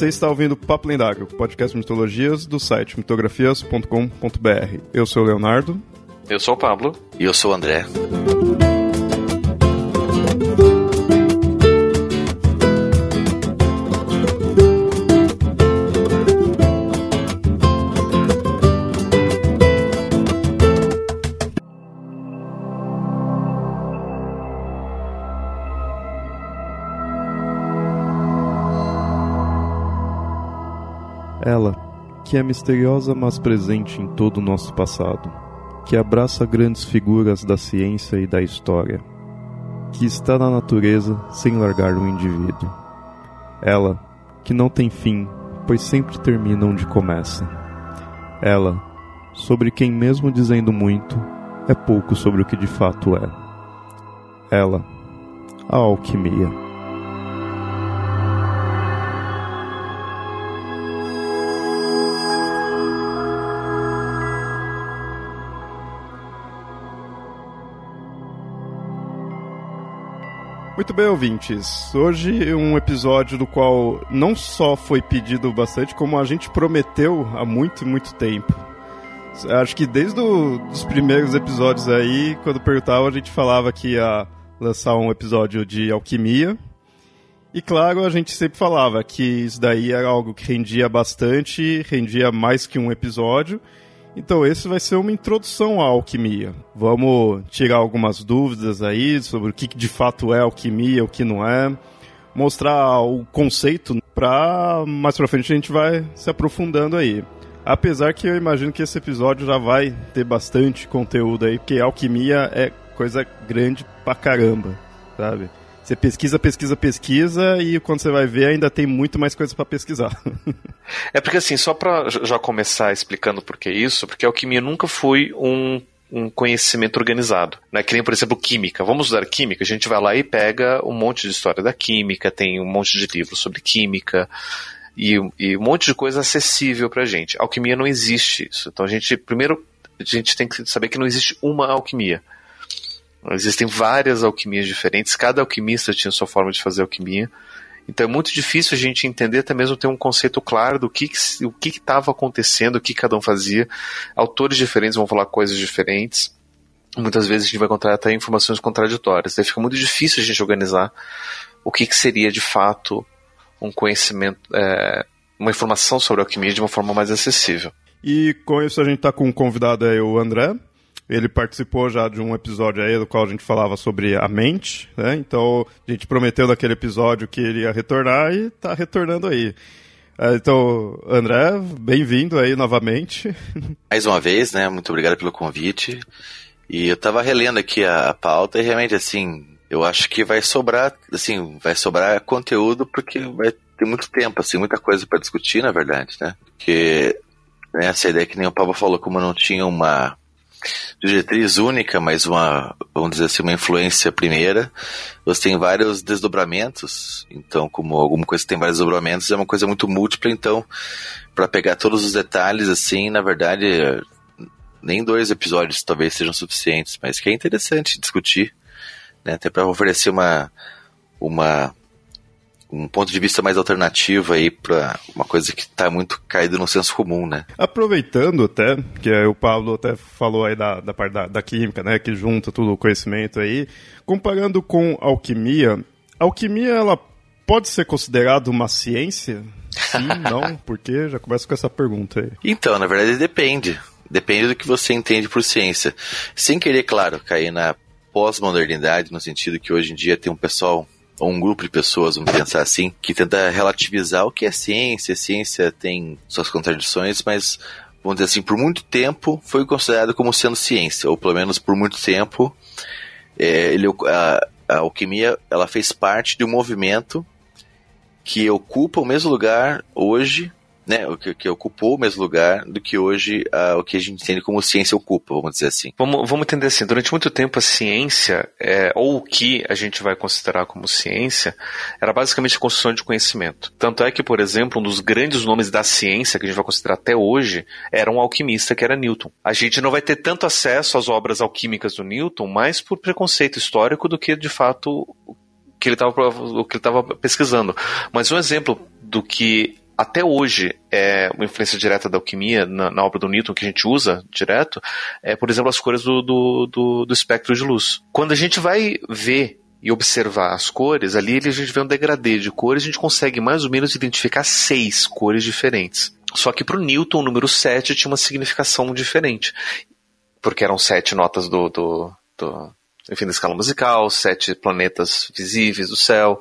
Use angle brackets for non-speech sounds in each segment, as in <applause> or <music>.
Você está ouvindo Papo Lendário, podcast de mitologias do site mitografias.com.br. Eu sou o Leonardo. Eu sou o Pablo. E eu sou o André. Que é misteriosa mas presente em todo o nosso passado, que abraça grandes figuras da ciência e da história, que está na natureza sem largar o indivíduo. Ela, que não tem fim, pois sempre termina onde começa. Ela, sobre quem, mesmo dizendo muito, é pouco sobre o que de fato é. Ela, a alquimia. Muito bem, ouvintes. Hoje um episódio do qual não só foi pedido bastante, como a gente prometeu há muito, muito tempo. Acho que desde os primeiros episódios aí, quando perguntava, a gente falava que ia lançar um episódio de alquimia. E claro, a gente sempre falava que isso daí era algo que rendia bastante, rendia mais que um episódio. Então, esse vai ser uma introdução à alquimia. Vamos tirar algumas dúvidas aí sobre o que de fato é alquimia, o que não é. Mostrar o conceito para mais pra frente a gente vai se aprofundando aí. Apesar que eu imagino que esse episódio já vai ter bastante conteúdo aí, porque alquimia é coisa grande pra caramba, sabe? Você pesquisa, pesquisa, pesquisa e quando você vai ver ainda tem muito mais coisa para pesquisar. <laughs> é porque assim, só para já começar explicando por que isso, porque a alquimia nunca foi um um conhecimento organizado. Né? Que nem, por exemplo, química. Vamos usar química, a gente vai lá e pega um monte de história da química, tem um monte de livros sobre química e, e um monte de coisa acessível pra gente. Alquimia não existe isso. Então a gente, primeiro, a gente tem que saber que não existe uma alquimia. Existem várias alquimias diferentes, cada alquimista tinha sua forma de fazer alquimia. Então é muito difícil a gente entender, até mesmo ter um conceito claro do que, o que estava acontecendo, o que cada um fazia. Autores diferentes vão falar coisas diferentes. Muitas vezes a gente vai encontrar até informações contraditórias. Daí fica muito difícil a gente organizar o que, que seria de fato um conhecimento, é, uma informação sobre alquimia de uma forma mais acessível. E com isso a gente está com um convidado aí, o André. Ele participou já de um episódio aí do qual a gente falava sobre a mente, né? Então a gente prometeu naquele episódio que ele ia retornar e está retornando aí. É, então, André, bem-vindo aí novamente. <laughs> Mais uma vez, né? Muito obrigado pelo convite. E eu estava relendo aqui a, pauta e realmente, assim, eu acho que vai sobrar, assim, vai sobrar conteúdo porque vai ter muito tempo, assim, muita coisa para discutir, na verdade, né? Porque né, essa ideia que nem o Pablo falou, como não tinha uma diretriz única, mas uma, vamos dizer assim, uma influência primeira. Você tem vários desdobramentos, então, como alguma coisa tem vários desdobramentos, é uma coisa muito múltipla, então, para pegar todos os detalhes, assim, na verdade, nem dois episódios talvez sejam suficientes, mas que é interessante discutir, né, até para oferecer uma, uma um ponto de vista mais alternativo aí para uma coisa que está muito caído no senso comum, né? Aproveitando até, que o Pablo até falou aí da, da parte da, da química, né, que junta todo o conhecimento aí, comparando com alquimia, a alquimia ela pode ser considerada uma ciência? Sim, <laughs> não? Por quê? Já começa com essa pergunta aí. Então, na verdade depende. Depende do que você entende por ciência. Sem querer, claro, cair na pós-modernidade, no sentido que hoje em dia tem um pessoal ou um grupo de pessoas, vamos pensar assim, que tenta relativizar o que é ciência. A ciência tem suas contradições, mas vamos dizer assim, por muito tempo foi considerado como sendo ciência, ou pelo menos por muito tempo é, ele, a, a alquimia ela fez parte de um movimento que ocupa o mesmo lugar hoje né, o que, que, ocupou o mesmo lugar do que hoje uh, o que a gente entende como ciência ocupa, vamos dizer assim. Vamos, vamos entender assim, durante muito tempo a ciência, é, ou o que a gente vai considerar como ciência, era basicamente a construção de conhecimento. Tanto é que, por exemplo, um dos grandes nomes da ciência que a gente vai considerar até hoje era um alquimista que era Newton. A gente não vai ter tanto acesso às obras alquímicas do Newton, mais por preconceito histórico do que de fato o que ele estava pesquisando. Mas um exemplo do que até hoje é uma influência direta da alquimia na, na, obra do Newton que a gente usa direto, é, por exemplo, as cores do, do, do, do espectro de luz. Quando a gente vai ver e observar as cores, ali a gente vê um degradê de cores, a gente consegue mais ou menos identificar seis cores diferentes. Só que para o Newton, o número 7 tinha uma significação diferente. Porque eram sete notas do, do, do enfim, da escala musical, sete planetas visíveis do céu.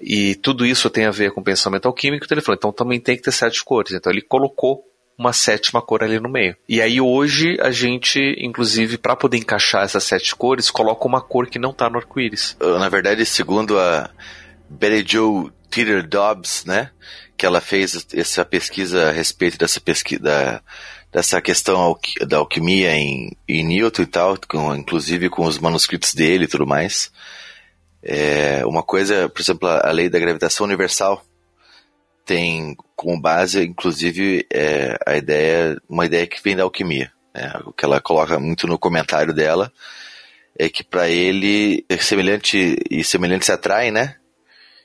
E tudo isso tem a ver com pensamento alquímico, então ele falou, então também tem que ter sete cores. Então ele colocou uma sétima cor ali no meio. E aí hoje a gente, inclusive, para poder encaixar essas sete cores, coloca uma cor que não está no arco-íris. Na verdade, segundo a Betty Joe Teeter Dobbs, né, que ela fez essa pesquisa a respeito dessa pesquisa dessa questão da alquimia em, em Newton e tal, com, inclusive com os manuscritos dele e tudo mais. É, uma coisa, por exemplo, a lei da gravitação universal tem como base, inclusive, é, a ideia, uma ideia que vem da alquimia. Né? O que ela coloca muito no comentário dela é que para ele é semelhante e semelhante se atrai, né?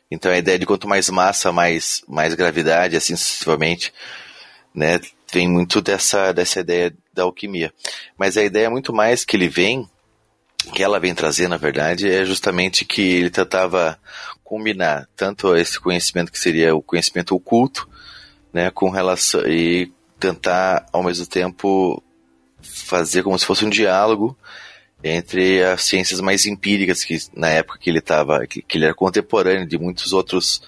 Então a ideia de quanto mais massa, mais mais gravidade, assim sucessivamente, né? vem muito dessa, dessa ideia da alquimia. Mas a ideia muito mais que ele vem, que ela vem trazer, na verdade, é justamente que ele tentava combinar tanto esse conhecimento que seria o conhecimento oculto, né, com relação e tentar ao mesmo tempo fazer como se fosse um diálogo entre as ciências mais empíricas que na época que ele estava, que, que ele era contemporâneo de muitos outros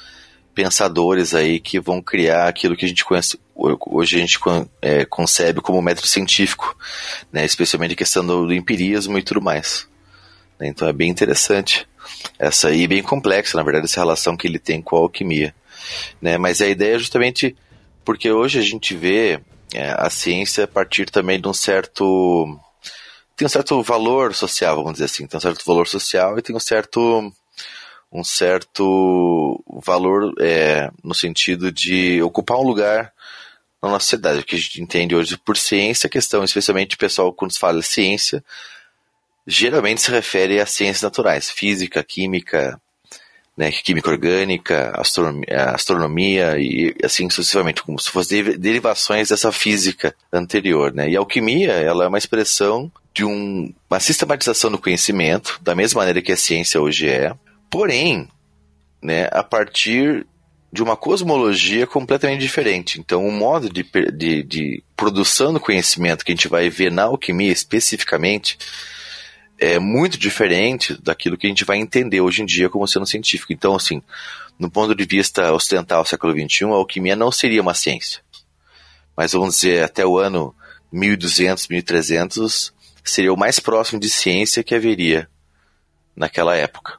pensadores aí que vão criar aquilo que a gente conhece, hoje a gente é, concebe como método científico, né, especialmente a questão do, do empirismo e tudo mais. Né, então é bem interessante essa aí, bem complexa, na verdade, essa relação que ele tem com a alquimia. Né, mas a ideia é justamente porque hoje a gente vê é, a ciência partir também de um certo tem um certo valor social, vamos dizer assim, tem um certo valor social e tem um certo um certo valor é, no sentido de ocupar um lugar na nossa sociedade. O que a gente entende hoje por ciência, a questão, especialmente o pessoal, quando se fala ciência, geralmente se refere a ciências naturais, física, química, né, química orgânica, astronomia, astronomia e assim sucessivamente, como se fossem derivações dessa física anterior. Né? E a alquimia ela é uma expressão de um, uma sistematização do conhecimento, da mesma maneira que a ciência hoje é, porém, né, a partir de uma cosmologia completamente diferente. Então, o modo de, de, de produção do conhecimento que a gente vai ver na alquimia especificamente é muito diferente daquilo que a gente vai entender hoje em dia como sendo científico. Então, assim, no ponto de vista ocidental, século XXI, a alquimia não seria uma ciência. Mas vamos dizer, até o ano 1200, 1300, seria o mais próximo de ciência que haveria naquela época.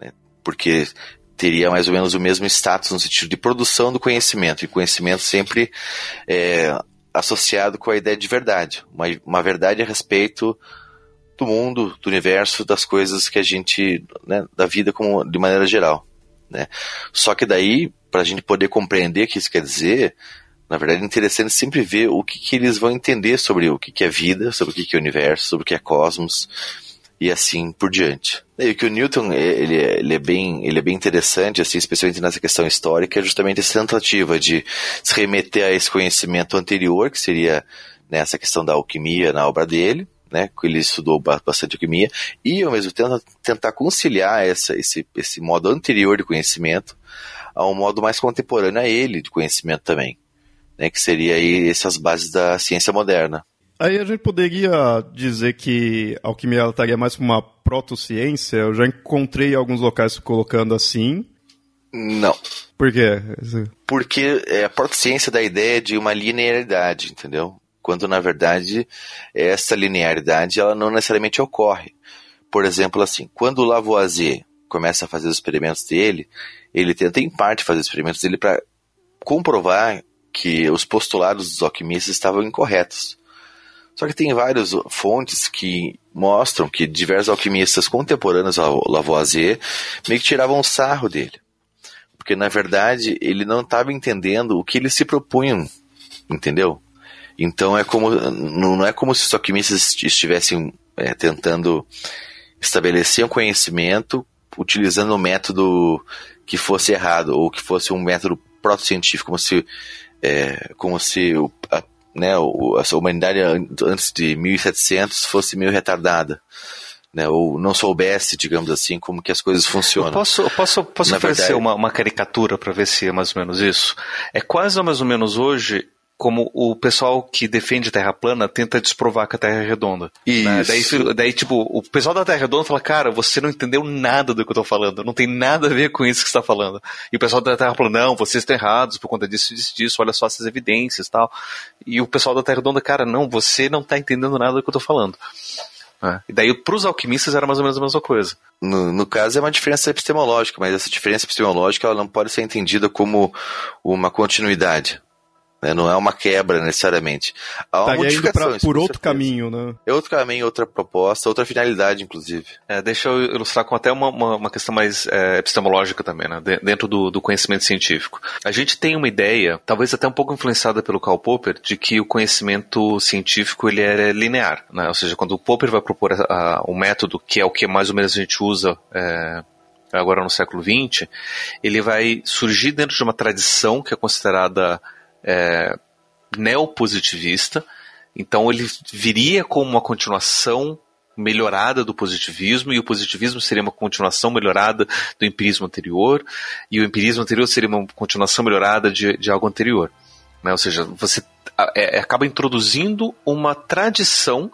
Né? Porque teria mais ou menos o mesmo status no sentido de produção do conhecimento, e conhecimento sempre é, associado com a ideia de verdade, uma, uma verdade a respeito do mundo, do universo, das coisas que a gente, né, da vida como de maneira geral, né? Só que daí, para a gente poder compreender o que isso quer dizer, na verdade é interessante sempre ver o que, que eles vão entender sobre o que, que é vida, sobre o que, que é universo, sobre o que é cosmos, e assim por diante. E que o Newton ele, ele, é bem ele é bem interessante assim, especialmente nessa questão histórica, é justamente essa tentativa de se remeter a esse conhecimento anterior, que seria nessa né, questão da alquimia na obra dele, né, que ele estudou bastante alquimia, e ao mesmo tempo tentar conciliar essa, esse, esse modo anterior de conhecimento a um modo mais contemporâneo a ele de conhecimento também, né, que seria aí essas bases da ciência moderna. Aí a gente poderia dizer que a alquimia estaria mais para uma protociência. Eu já encontrei alguns locais colocando assim. Não. Por quê? Porque é a protociência da ideia de uma linearidade, entendeu? Quando na verdade essa linearidade ela não necessariamente ocorre. Por exemplo, assim, quando o Lavoisier começa a fazer os experimentos dele, ele tenta em parte fazer os experimentos dele para comprovar que os postulados dos alquimistas estavam incorretos. Só que tem várias fontes que mostram que diversos alquimistas contemporâneos ao Lavoisier meio que tiravam sarro dele. Porque, na verdade, ele não estava entendendo o que eles se propunham, entendeu? Então é como não é como se os alquimistas estivessem é, tentando estabelecer um conhecimento utilizando um método que fosse errado ou que fosse um método proto-científico, como se, é, como se o, a, né, a humanidade antes de 1700 fosse meio retardada. Né, ou não soubesse, digamos assim, como que as coisas funcionam. Eu posso, eu posso, posso oferecer verdade... uma, uma caricatura para ver se é mais ou menos isso? É quase mais ou menos hoje como o pessoal que defende a Terra plana tenta desprovar que a Terra é redonda. Né? Daí, daí, tipo, o pessoal da Terra redonda fala, cara, você não entendeu nada do que eu tô falando, não tem nada a ver com isso que você está falando. E o pessoal da Terra plana, não, vocês estão errados por conta disso, disso, disso, olha só essas evidências e tal. E o pessoal da Terra redonda, cara, não, você não está entendendo nada do que eu tô falando. É. E daí, para os alquimistas, era mais ou menos a mesma coisa. No, no, caso, é uma diferença epistemológica, mas essa diferença epistemológica ela não pode ser entendida como uma continuidade. Né? Não é uma quebra necessariamente. Há uma modificação. Pra, por outro certeza. caminho, né? É outro caminho, outra proposta, outra finalidade, inclusive. É, deixa eu ilustrar com até uma, uma, uma questão mais é, epistemológica também, né? De, dentro do, do, conhecimento científico. A gente tem uma ideia, talvez até um pouco influenciada pelo Karl Popper, de que o conhecimento científico ele é linear, né? Ou seja, quando o Popper vai propor o método, que é o que mais ou menos a gente usa é, agora no século XX, ele vai surgir dentro de uma tradição que é considerada é, neopositivista, então ele viria como uma continuação melhorada do positivismo, e o positivismo seria uma continuação melhorada do empirismo anterior, e o empirismo anterior seria uma continuação melhorada de, de algo anterior. Né? Ou seja, você é, é, acaba introduzindo uma tradição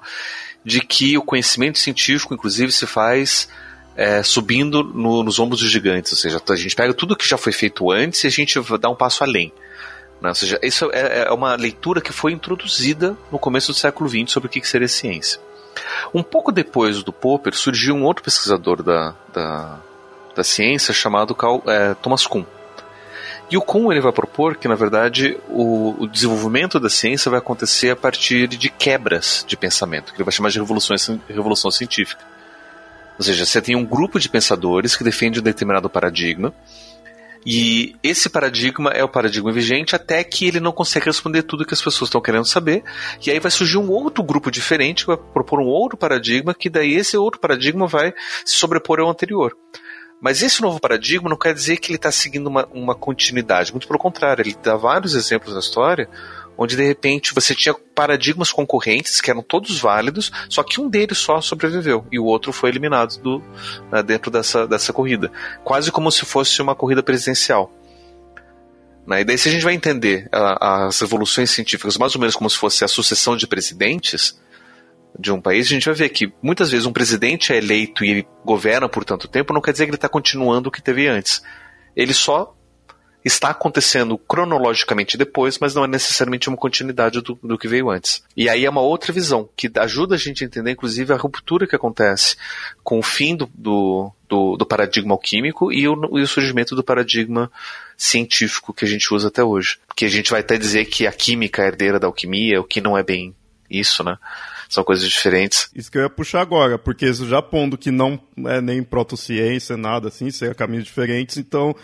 de que o conhecimento científico, inclusive, se faz é, subindo no, nos ombros dos gigantes. Ou seja, a gente pega tudo que já foi feito antes e a gente dá um passo além. Né? Ou seja, isso é, é, uma leitura que foi introduzida no começo do século XX sobre o que seria ciência. Um pouco depois do Popper, surgiu um outro pesquisador da, da, da ciência chamado Carl, é, Thomas Kuhn. E o Kuhn ele vai propor que, na verdade, o, o, desenvolvimento da ciência vai acontecer a partir de quebras de pensamento, que ele vai chamar de revolução, revolução científica. Ou seja, você tem um grupo de pensadores que defende um determinado paradigma, e esse paradigma é o paradigma vigente até que ele não consegue responder tudo que as pessoas estão querendo saber. E aí vai surgir um outro grupo diferente que vai propor um outro paradigma, que daí esse outro paradigma vai se sobrepor ao anterior. Mas esse novo paradigma não quer dizer que ele está seguindo uma, uma continuidade, muito pelo contrário, ele dá vários exemplos na história onde de repente você tinha paradigmas concorrentes que eram todos válidos, só que um deles só sobreviveu e o outro foi eliminado do, né, dentro dessa, dessa corrida, quase como se fosse uma corrida presidencial. Né? E daí, se a gente vai entender a, as evoluções científicas mais ou menos como se fosse a sucessão de presidentes de um país, a gente vai ver que muitas vezes um presidente é eleito e ele governa por tanto tempo, não quer dizer que ele está continuando o que teve antes. Ele só está acontecendo cronologicamente depois, mas não é necessariamente uma continuidade do, do que veio antes. E aí é uma outra visão, que ajuda a gente a entender, inclusive, a ruptura que acontece com o fim do, do, do, do paradigma alquímico e o, e o surgimento do paradigma científico que a gente usa até hoje. Que a gente vai até dizer que a química é herdeira da alquimia, o que não é bem isso, né? são coisas diferentes. Isso que eu ia puxar agora, porque já pondo que não é nem protociência, nada assim, ser caminhos diferentes, então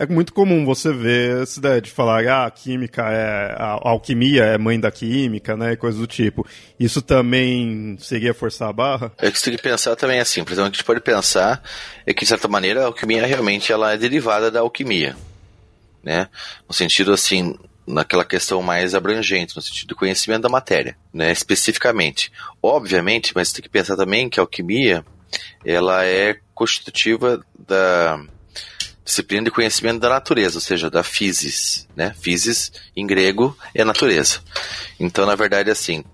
é muito comum você ver essa ideia de falar ah, a química é a alquimia é mãe da química, né, coisas do tipo. Isso também seria forçar a barra? É que você tem que pensar também assim, por exemplo, a gente pode pensar é que de certa maneira a alquimia realmente ela é derivada da alquimia, né? No sentido assim, naquela questão mais abrangente, no sentido do conhecimento da matéria, né, especificamente. Obviamente, mas tem que pensar também que a alquimia ela é constitutiva da disciplina de conhecimento da natureza, ou seja, da physis, né? Physis em grego é natureza. Então, na verdade, assim,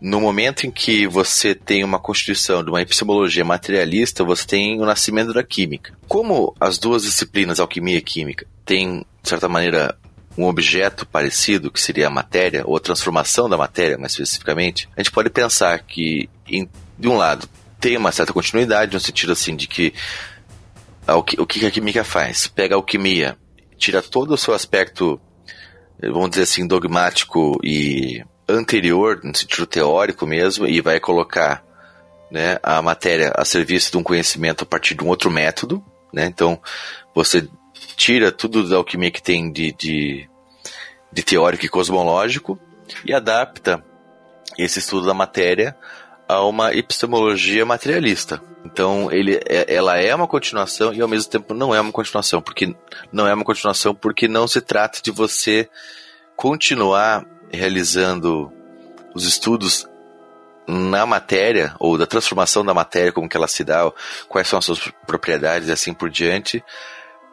no momento em que você tem uma constituição de uma epistemologia materialista, você tem o nascimento da química. Como as duas disciplinas, alquimia e química, têm, de certa maneira, um objeto parecido, que seria a matéria, ou a transformação da matéria, mais especificamente, a gente pode pensar que, em, de um lado, tem uma certa continuidade, no sentido assim de que o que a química faz? Pega a alquimia, tira todo o seu aspecto, vamos dizer assim, dogmático e anterior, no sentido teórico mesmo, e vai colocar né, a matéria a serviço de um conhecimento a partir de um outro método. Né? Então, você tira tudo da alquimia que tem de, de, de teórico e cosmológico e adapta esse estudo da matéria a uma epistemologia materialista. Então, ele, é, ela é uma continuação e ao mesmo tempo não é uma continuação, porque não é uma continuação porque não se trata de você continuar realizando os estudos na matéria ou da transformação da matéria, como que ela se dá, quais são as suas propriedades e assim por diante,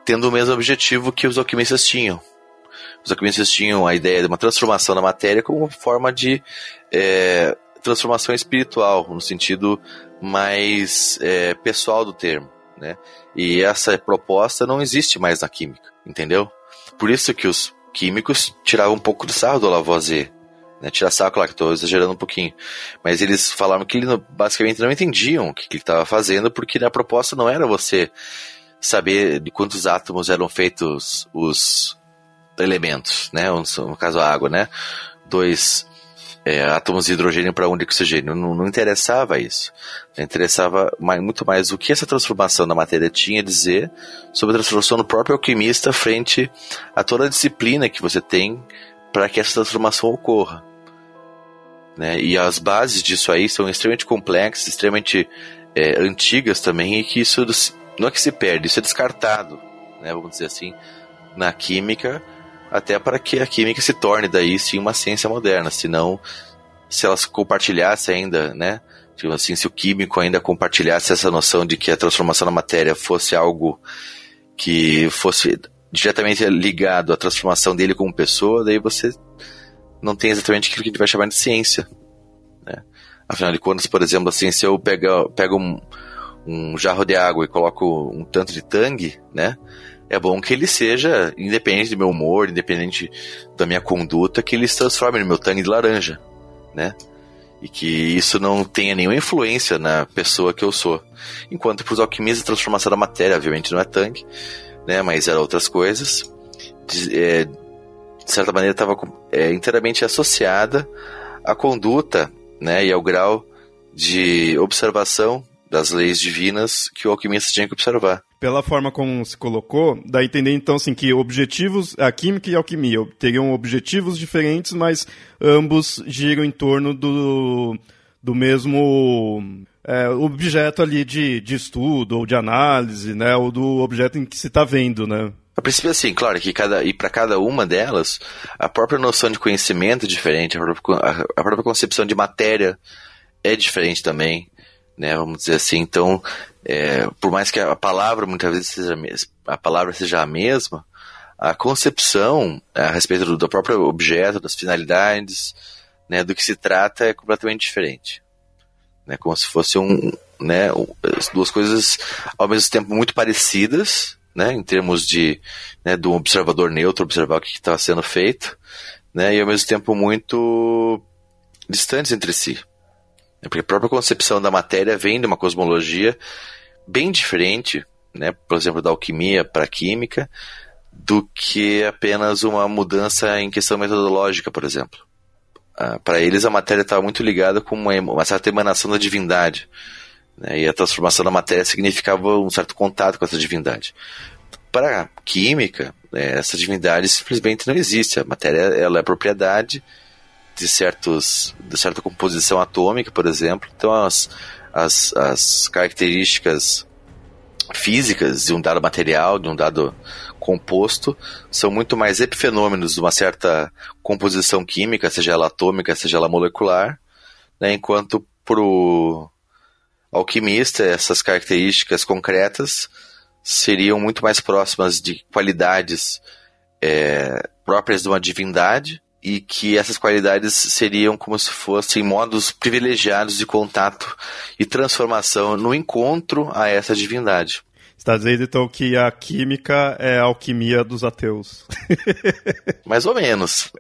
tendo o mesmo objetivo que os alquimistas tinham. Os alquimistas tinham a ideia de uma transformação da matéria como forma de é, transformação espiritual, no sentido mais é, pessoal do termo. Né? E essa proposta não existe mais na química, entendeu? Por isso que os químicos tiravam um pouco do sarro do Lavoisier. Né? Tirar sarro, claro que estou exagerando um pouquinho. Mas eles falaram que eles basicamente não entendiam o que, que ele estava fazendo, porque a proposta não era você saber de quantos átomos eram feitos os elementos, né? No caso a água, né? Dois é, átomos de hidrogênio para de oxigênio. Não, não interessava isso. Interessava mais, muito mais o que essa transformação da matéria tinha a dizer sobre a transformação do próprio alquimista frente a toda a disciplina que você tem para que essa transformação ocorra. Né? E as bases disso aí são extremamente complexas, extremamente é, antigas também, e que isso não é que se perde, isso é descartado, né? vamos dizer assim, na química até para que a química se torne daí sim uma ciência moderna, senão se elas compartilhassem ainda, né, tipo assim, se o químico ainda compartilhasse essa noção de que a transformação da matéria fosse algo que fosse diretamente ligado à transformação dele como pessoa, daí você não tem exatamente aquilo que a gente vai chamar de ciência, né? Afinal de contas, por exemplo, assim, se eu pego, pego um, um jarro de água e coloco um tanto de tangue, né? É bom que ele seja, independente do meu humor, independente da minha conduta, que ele se transforme no meu tangue de laranja, né? E que isso não tenha nenhuma influência na pessoa que eu sou. Enquanto para os alquimistas a transformação da matéria, obviamente não é tanque, né? Mas era outras coisas. De, é, de certa maneira estava é, inteiramente associada à conduta, né? E ao grau de observação das leis divinas que o alquimista tinha que observar. Pela forma como se colocou, dá a entender então assim que objetivos, a química e a alquimia teriam objetivos diferentes, mas ambos giram em torno do, do mesmo é, objeto ali de, de estudo ou de análise, né, ou do objeto em que se está vendo, né? A princípio, assim, claro que cada, e para cada uma delas, a própria noção de conhecimento é diferente, a própria, a própria concepção de matéria é diferente também né? Vamos dizer assim. Então, é, por mais que a palavra muitas vezes seja a palavra seja a mesma, a concepção a respeito do, do próprio objeto, das finalidades, né, do que se trata é completamente diferente, né? Como se fosse um, né, duas coisas ao mesmo tempo muito parecidas, né, em termos de, né, do observador neutro observar o que está sendo feito, né, e ao mesmo tempo muito distantes entre si. Porque a própria concepção da matéria vem de uma cosmologia bem diferente, né, por exemplo, da alquimia para a química, do que apenas uma mudança em questão metodológica, por exemplo. Ah, para eles, a matéria estava muito ligada com uma, certa emanação da divindade. Né, e a transformação da matéria significava um certo contato com essa divindade. Para a química, né, essa divindade simplesmente não existe. A matéria ela é propriedade de, certos, de certa composição atômica, por exemplo. Então, as, as, as características físicas de um dado material, de um dado composto, são muito mais epifenômenos de uma certa composição química, seja ela atômica, seja ela molecular, né, enquanto para o alquimista essas características concretas seriam muito mais próximas de qualidades é, próprias de uma divindade e que essas qualidades seriam como se fossem modos privilegiados de contato e transformação no encontro a essa divindade. Está dizendo então que a química é a alquimia dos ateus. <laughs> Mais ou menos.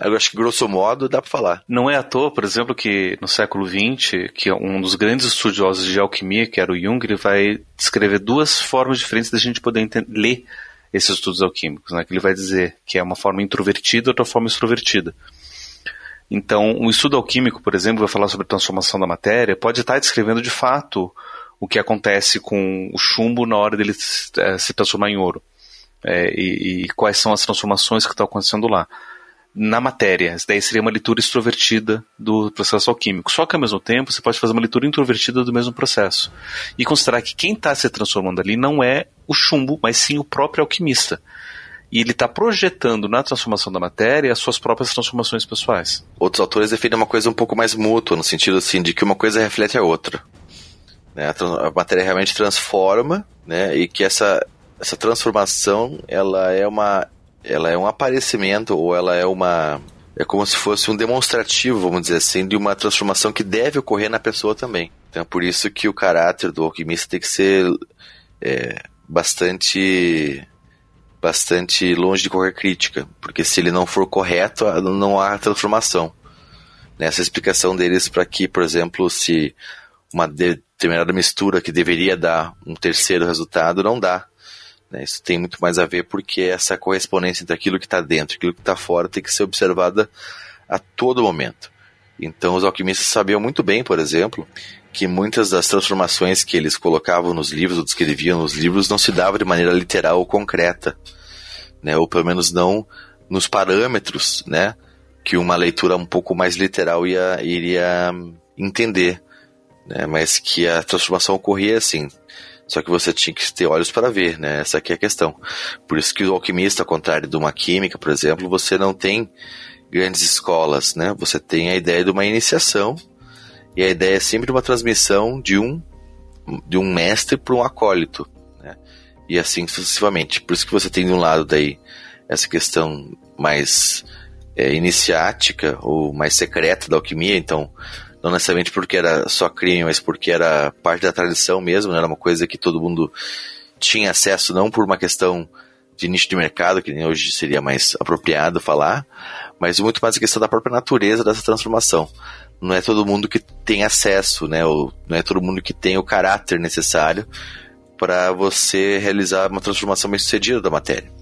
Eu acho que grosso modo dá para falar. Não é à toa, por exemplo, que no século XX, que um dos grandes estudiosos de alquimia, que era o Jung, ele vai descrever duas formas diferentes da gente poder ler esses estudos alquímicos, né? Que ele vai dizer que é uma forma introvertida outra forma extrovertida. Então, um estudo alquímico, por exemplo, vai falar sobre transformação da matéria, pode estar descrevendo de fato o que acontece com o chumbo na hora dele se é, transformar em ouro. É, e, e, quais são as transformações que estão acontecendo lá. Na matéria. Isso daí seria uma leitura extrovertida do processo alquímico. Só que ao mesmo tempo você pode fazer uma leitura introvertida do mesmo processo. E considerar que quem está se transformando ali não é o chumbo, mas sim o próprio alquimista. E ele está projetando na transformação da matéria as suas próprias transformações pessoais. Outros autores definem uma coisa um pouco mais mútua, no sentido assim, de que uma coisa reflete a outra. Né? A, matéria realmente transforma, né? e que essa, essa transformação ela é uma ela é um aparecimento ou ela é uma é como se fosse um demonstrativo, vamos dizer assim, de uma transformação que deve ocorrer na pessoa também. Então é por isso que o caráter do alquimista tem que ser é, bastante bastante longe de qualquer crítica, porque se ele não for correto, não há transformação. Nessa explicação deles para que, por exemplo, se uma determinada mistura que deveria dar um terceiro resultado não dá, né? Isso tem muito mais a ver porque essa correspondência entre aquilo que está dentro e aquilo que está fora tem que ser observada a todo momento. Então os alquimistas sabiam muito bem, por exemplo, que muitas das transformações que eles colocavam nos livros ou descreviam nos livros não se dava de maneira literal ou concreta, né? ou pelo menos não nos parâmetros né? que uma leitura um pouco mais literal ia, iria entender. Né? Mas que a transformação ocorria assim. Só que você tinha que ter olhos para ver, né? Essa aqui é a questão. Por isso que o alquimista, ao contrário de uma química, por exemplo, você não tem grandes escolas, né? Você tem a ideia de uma iniciação e a ideia é sempre uma transmissão de um de um mestre para um acólito, né? E assim sucessivamente. Por isso que você tem de um lado daí essa questão mais é, iniciática ou mais secreta da alquimia, então não necessariamente porque era só crime, mas porque era parte da tradição mesmo, né? era uma coisa que todo mundo tinha acesso, não por uma questão de nicho de mercado, que nem hoje seria mais apropriado falar, mas muito mais a questão da própria natureza dessa transformação. Não é todo mundo que tem acesso, né? Ou não é todo mundo que tem o caráter necessário para você realizar uma transformação bem sucedida da matéria.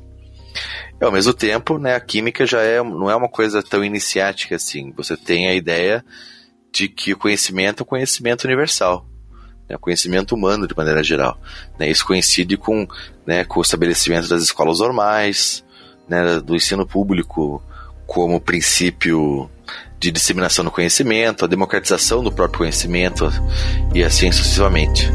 E, ao mesmo tempo, né, a química já é, não é uma coisa tão iniciática assim. Você tem a ideia de que o conhecimento é o conhecimento universal, né, conhecimento humano de maneira geral. Né, isso coincide com, né, com o estabelecimento das escolas normais, né, do ensino público como princípio de disseminação do conhecimento, a democratização do próprio conhecimento e assim sucessivamente.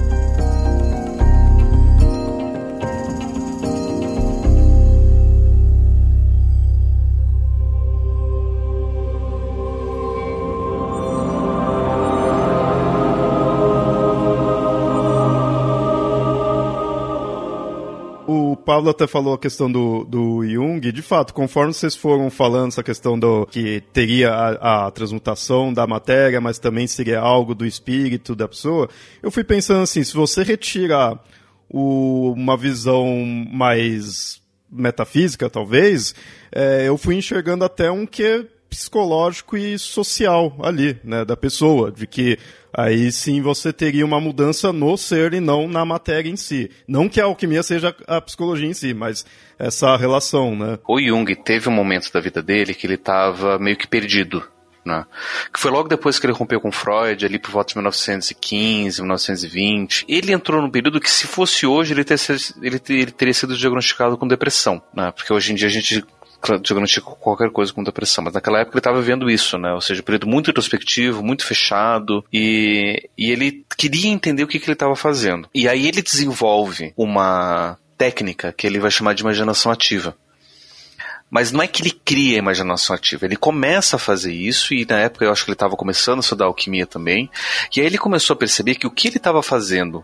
Pablo até falou a questão do, do Jung, de fato, conforme vocês foram falando essa questão do que teria a, a transmutação da matéria, mas também seria algo do espírito da pessoa, eu fui pensando assim, se você retirar o, uma visão mais metafísica, talvez, é, eu fui enxergando até um que psicológico e social ali, né, da pessoa, de que aí sim você teria uma mudança no ser e não na matéria em si. Não que a alquimia seja a psicologia em si, mas essa relação, né? O Jung teve um momento da vida dele que ele estava meio que perdido. Né? Que foi logo depois que ele rompeu com Freud, ali por volta de 1915, 1920. Ele entrou num período que, se fosse hoje, ele, ele teria sido diagnosticado com depressão. Né? Porque hoje em dia a gente diagnostica qualquer coisa com depressão, mas naquela época ele estava vendo isso, né? Ou seja, um período muito introspectivo, muito fechado, e, e ele queria entender o que, que ele estava fazendo. E aí ele desenvolve uma técnica que ele vai chamar de imaginação ativa. Mas não é que ele cria a imaginação ativa, ele começa a fazer isso, e na época eu acho que ele estava começando a estudar alquimia também, e aí ele começou a perceber que o que ele estava fazendo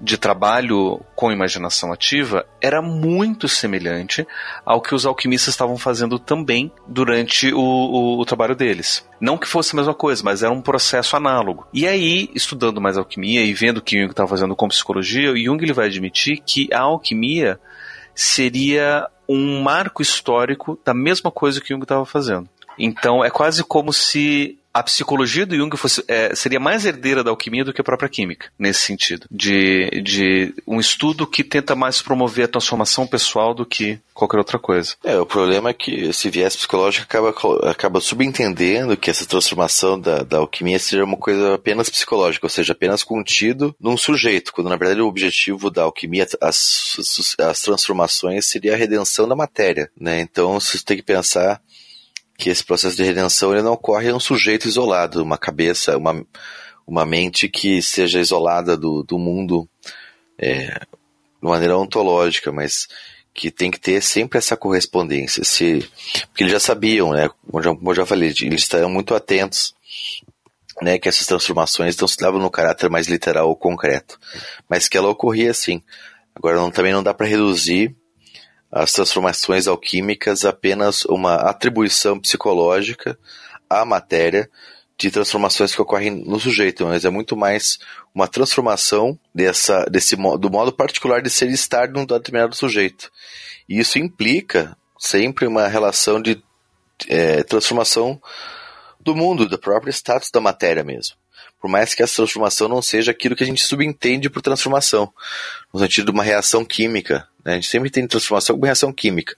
de trabalho com imaginação ativa era muito semelhante ao que os alquimistas estavam fazendo também durante o, o, o, trabalho deles. Não que fosse a mesma coisa, mas era um processo análogo. E aí, estudando mais alquimia e vendo o que Jung estava fazendo com psicologia, Jung ele vai admitir que a alquimia seria um marco histórico da mesma coisa que Jung estava fazendo. Então é quase como se a psicologia do Jung fosse, é, seria mais herdeira da alquimia do que a própria química, nesse sentido. De, de um estudo que tenta mais promover a transformação pessoal do que qualquer outra coisa. É, o problema é que esse viés psicológico acaba, acaba subentendendo que essa transformação da, da alquimia seja uma coisa apenas psicológica, ou seja, apenas contido num sujeito, quando na verdade o objetivo da alquimia, as, as transformações, seria a redenção da matéria, né? Então você tem que pensar que esse processo de redenção ele não ocorre em um sujeito isolado, uma cabeça, uma, uma mente que seja isolada do, do mundo é, de maneira ontológica, mas que tem que ter sempre essa correspondência. Se, porque eles já sabiam, né? Como já, como eu já falei, eles estão muito atentos né, que essas transformações não se davam no caráter mais literal ou concreto, mas que ela ocorria sim. Agora não, também não dá para reduzir as transformações alquímicas apenas uma atribuição psicológica à matéria de transformações que ocorrem no sujeito, mas é muito mais uma transformação dessa, desse, do modo particular de ser e estar num determinado sujeito. E isso implica sempre uma relação de é, transformação do mundo, do próprio status da matéria mesmo. Por mais que essa transformação não seja aquilo que a gente subentende por transformação, no sentido de uma reação química. Né? A gente sempre tem transformação como reação química.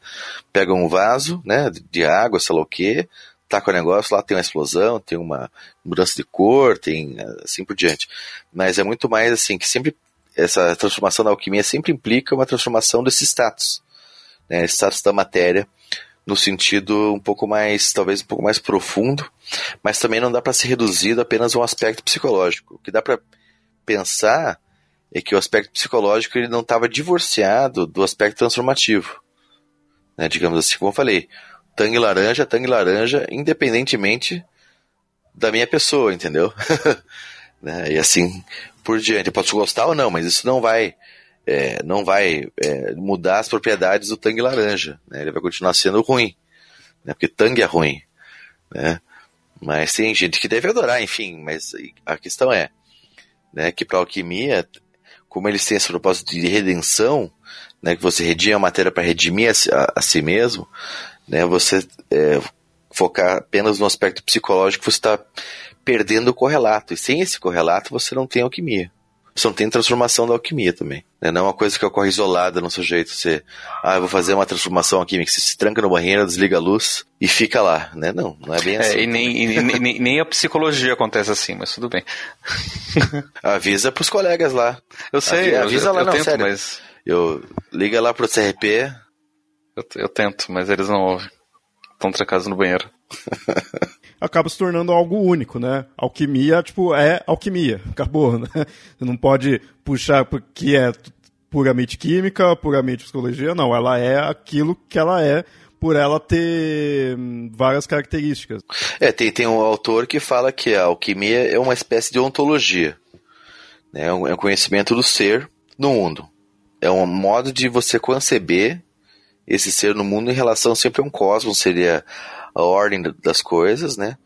Pega um vaso né, de água, sei lá o quê, taca o negócio, lá tem uma explosão, tem uma mudança de cor, tem assim por diante. Mas é muito mais assim, que sempre essa transformação da alquimia sempre implica uma transformação desse status, né, status da matéria, no sentido um pouco mais, talvez um pouco mais profundo, mas também não dá para ser reduzido apenas a um aspecto psicológico. O que dá para pensar é que o aspecto psicológico ele não estava divorciado do aspecto transformativo. Né, digamos assim, como eu falei, tangue laranja, tangue laranja, independentemente da minha pessoa, entendeu? <laughs> né, e assim por diante. Eu posso gostar ou não, mas isso não vai é, não vai é, mudar as propriedades do tangue laranja. Né? Ele vai continuar sendo ruim, né? porque tangue é ruim. Né? Mas tem gente que deve adorar, enfim. Mas a questão é né, que para alquimia, como eles têm esse propósito de redenção, né, que você redime a matéria para redimir a, a, a, si mesmo, né, você é, focar apenas no aspecto psicológico, você está perdendo o correlato. E sem esse correlato, você não tem alquimia. Você não tem transformação da alquimia também. Né? Não é uma coisa que ocorre isolada no sujeito. Você, ah, eu vou fazer uma transformação alquímica. Você se tranca no banheiro, desliga a luz e fica lá. Né? Não, não é bem assim. É, e nem, e, nem, nem a psicologia acontece assim, mas tudo bem. <laughs> Avisa pros colegas lá. Eu sei, avisa eu, lá, eu não, tento, sério. mas. Eu, liga lá pro CRP. Eu, eu tento, mas eles não ouvem. Estão trancados no banheiro. <laughs> acaba se tornando algo único, né? Alquimia, tipo, é alquimia, <laughs> acabou, né? Você não pode puxar porque é puramente química, puramente psicologia, não, ela é aquilo que ela é por ela ter hum, várias características. É, tem, tem um autor que fala que a alquimia é uma espécie de ontologia, né? É um é conhecimento do ser no mundo. É um modo de você conceber esse ser no mundo em relação sempre a um cosmos, seria a ordem das coisas, né?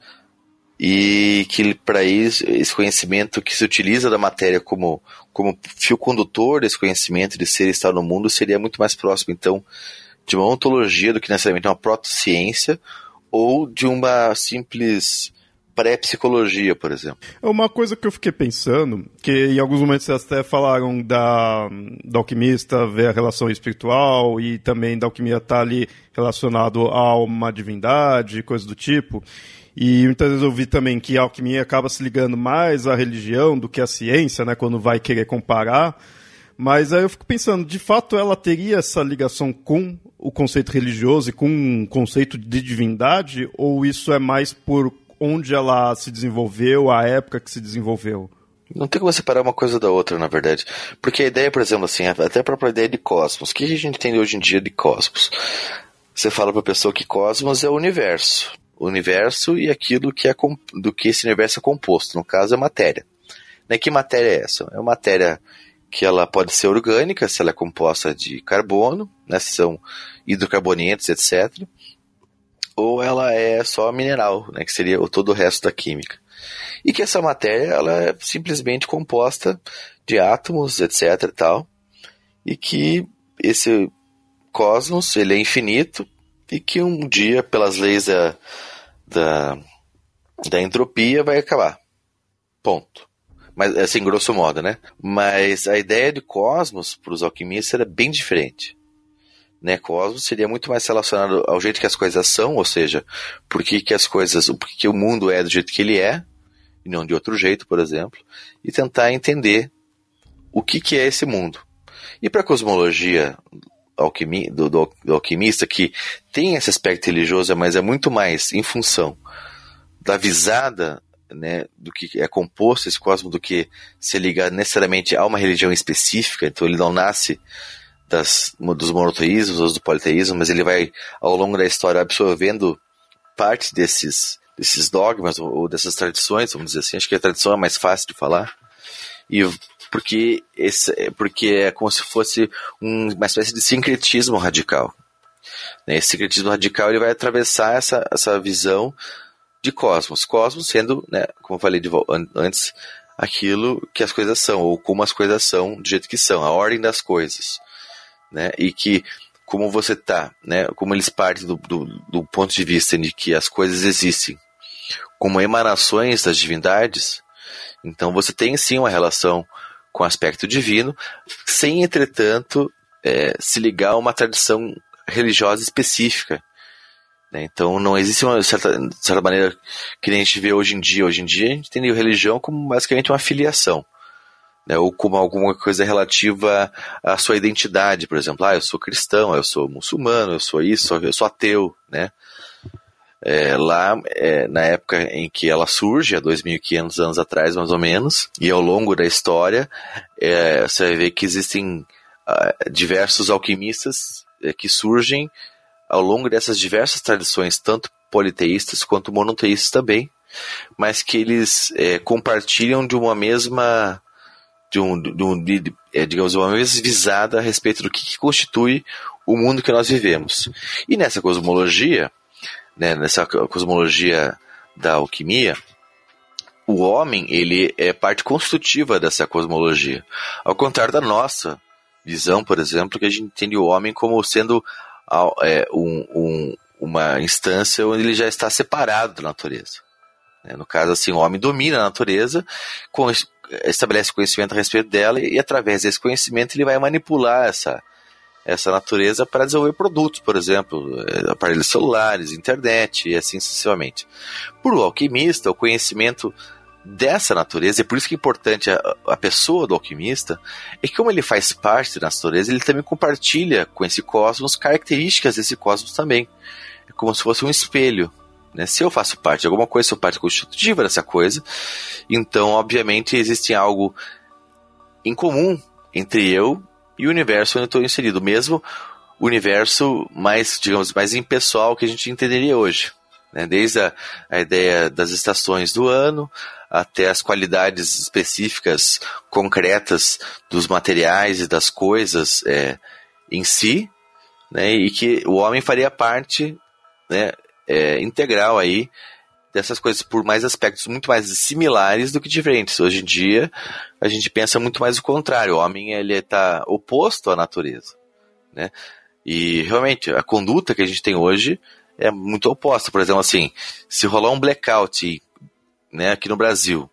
E que para isso, esse conhecimento que se utiliza da matéria como, como fio condutor desse conhecimento de ser e estar no mundo seria muito mais próximo, então, de uma ontologia do que necessariamente uma protociência ou de uma simples pré-psicologia, por exemplo. É uma coisa que eu fiquei pensando, que em alguns momentos vocês até falaram da, da alquimista ver a relação espiritual e também da alquimia estar tá ali relacionado a uma divindade, coisa do tipo. E muitas vezes eu vi também que a alquimia acaba se ligando mais à religião do que à ciência, né, quando vai querer comparar. Mas aí eu fico pensando, de fato ela teria essa ligação com o conceito religioso e com um conceito de divindade, ou isso é mais por onde ela se desenvolveu, a época que se desenvolveu. Não tem como separar uma coisa da outra, na verdade. Porque a ideia, por exemplo, assim, até a própria ideia de cosmos. O que a gente entende hoje em dia de cosmos? Você fala para a pessoa que cosmos é o universo. O universo e aquilo que é do que esse universo é composto. No caso, é matéria. Né? Que matéria é essa? É uma matéria que ela pode ser orgânica, se ela é composta de carbono, né? são hidrocarbonetos, etc ou ela é só mineral, né, que seria todo o resto da química. E que essa matéria ela é simplesmente composta de átomos, etc. e tal, e que esse cosmos ele é infinito e que um dia, pelas leis da, da, da entropia, vai acabar. Ponto. Mas, assim, grosso modo, né? Mas a ideia de cosmos para os alquimistas era bem diferente né, cosmos seria muito mais relacionado ao jeito que as coisas são, ou seja, por que, que as coisas, por que, que o mundo é do jeito que ele é, e não de outro jeito, por exemplo, e tentar entender o que, que é esse mundo. E para a cosmologia alquimi, do, do, do, alquimista que tem esse aspecto religioso, mas é muito mais em função da visada né, do que é composto esse cosmos do que se ligar necessariamente a uma religião específica. Então ele não nasce das, dos monoteísmos ou do politeísmo, mas ele vai ao longo da história absorvendo parte desses desses dogmas ou dessas tradições, vamos dizer assim. Acho que a tradição é mais fácil de falar. E porque, esse, porque é como se fosse um, uma espécie de sincretismo radical. Né? Esse sincretismo radical ele vai atravessar essa, essa visão de cosmos. Cosmos sendo, né, como eu falei de, antes, aquilo que as coisas são, ou como as coisas são, do jeito que são, a ordem das coisas. Né? E que como você tá, né, como eles partem do, do, do ponto de vista de que as coisas existem como emanações das divindades, então você tem sim uma relação com o aspecto divino, sem, entretanto, é, se ligar a uma tradição religiosa específica. Né? Então não existe uma certa, certa maneira que a gente vê hoje em dia. Hoje em dia a gente tem religião como basicamente uma filiação. Né? Ou como alguma coisa relativa à sua identidade, por exemplo, ah, eu sou cristão, eu sou muçulmano, eu sou isso, eu sou ateu, né? É, lá, é, na época em que ela surge, há 2.500 anos atrás, mais ou menos, e ao longo da história, é, você vai ver que existem uh, diversos alquimistas é, que surgem ao longo dessas diversas tradições, tanto politeístas quanto monoteístas também, mas que eles é, compartilham de uma mesma de um, de um de, é, digamos uma mesma visada a respeito do que, que constitui o mundo que nós vivemos. E nessa cosmologia, né, nessa cosmologia da alquimia, o homem ele é parte constitutiva dessa cosmologia. Ao contrário da nossa visão, por exemplo, que a gente entende o homem como sendo é, um, um, uma instância onde ele já está separado da natureza. Né. No caso, assim, o homem domina a natureza, estabelece conhecimento a respeito dela e, através desse conhecimento, ele vai manipular essa, essa natureza para desenvolver produtos, por exemplo, eh, aparelhos celulares, internet e assim sucessivamente. Para o alquimista, o conhecimento dessa natureza, e por isso que é importante a, a, pessoa do alquimista, é que como ele faz parte da natureza, ele também compartilha com esse cosmos características desse cosmos também. É como se fosse um espelho. Né? Se eu faço parte de alguma coisa, sou parte constitutiva dessa coisa, então, obviamente, existe algo em comum entre eu e o universo onde eu estou inserido, mesmo o universo mais, digamos, mais impessoal que a gente entenderia hoje. Né? Desde a, a ideia das estações do ano até as qualidades específicas, concretas dos materiais e das coisas é, em si, né? e que o homem faria parte né, é, integral aí dessas coisas por mais aspectos muito mais similares do que diferentes. Hoje em dia, a gente pensa muito mais o contrário. O homem ele está oposto à natureza, né? E realmente a conduta que a gente tem hoje é muito oposta. Por exemplo, assim, se rolar um blackout, né, aqui no Brasil,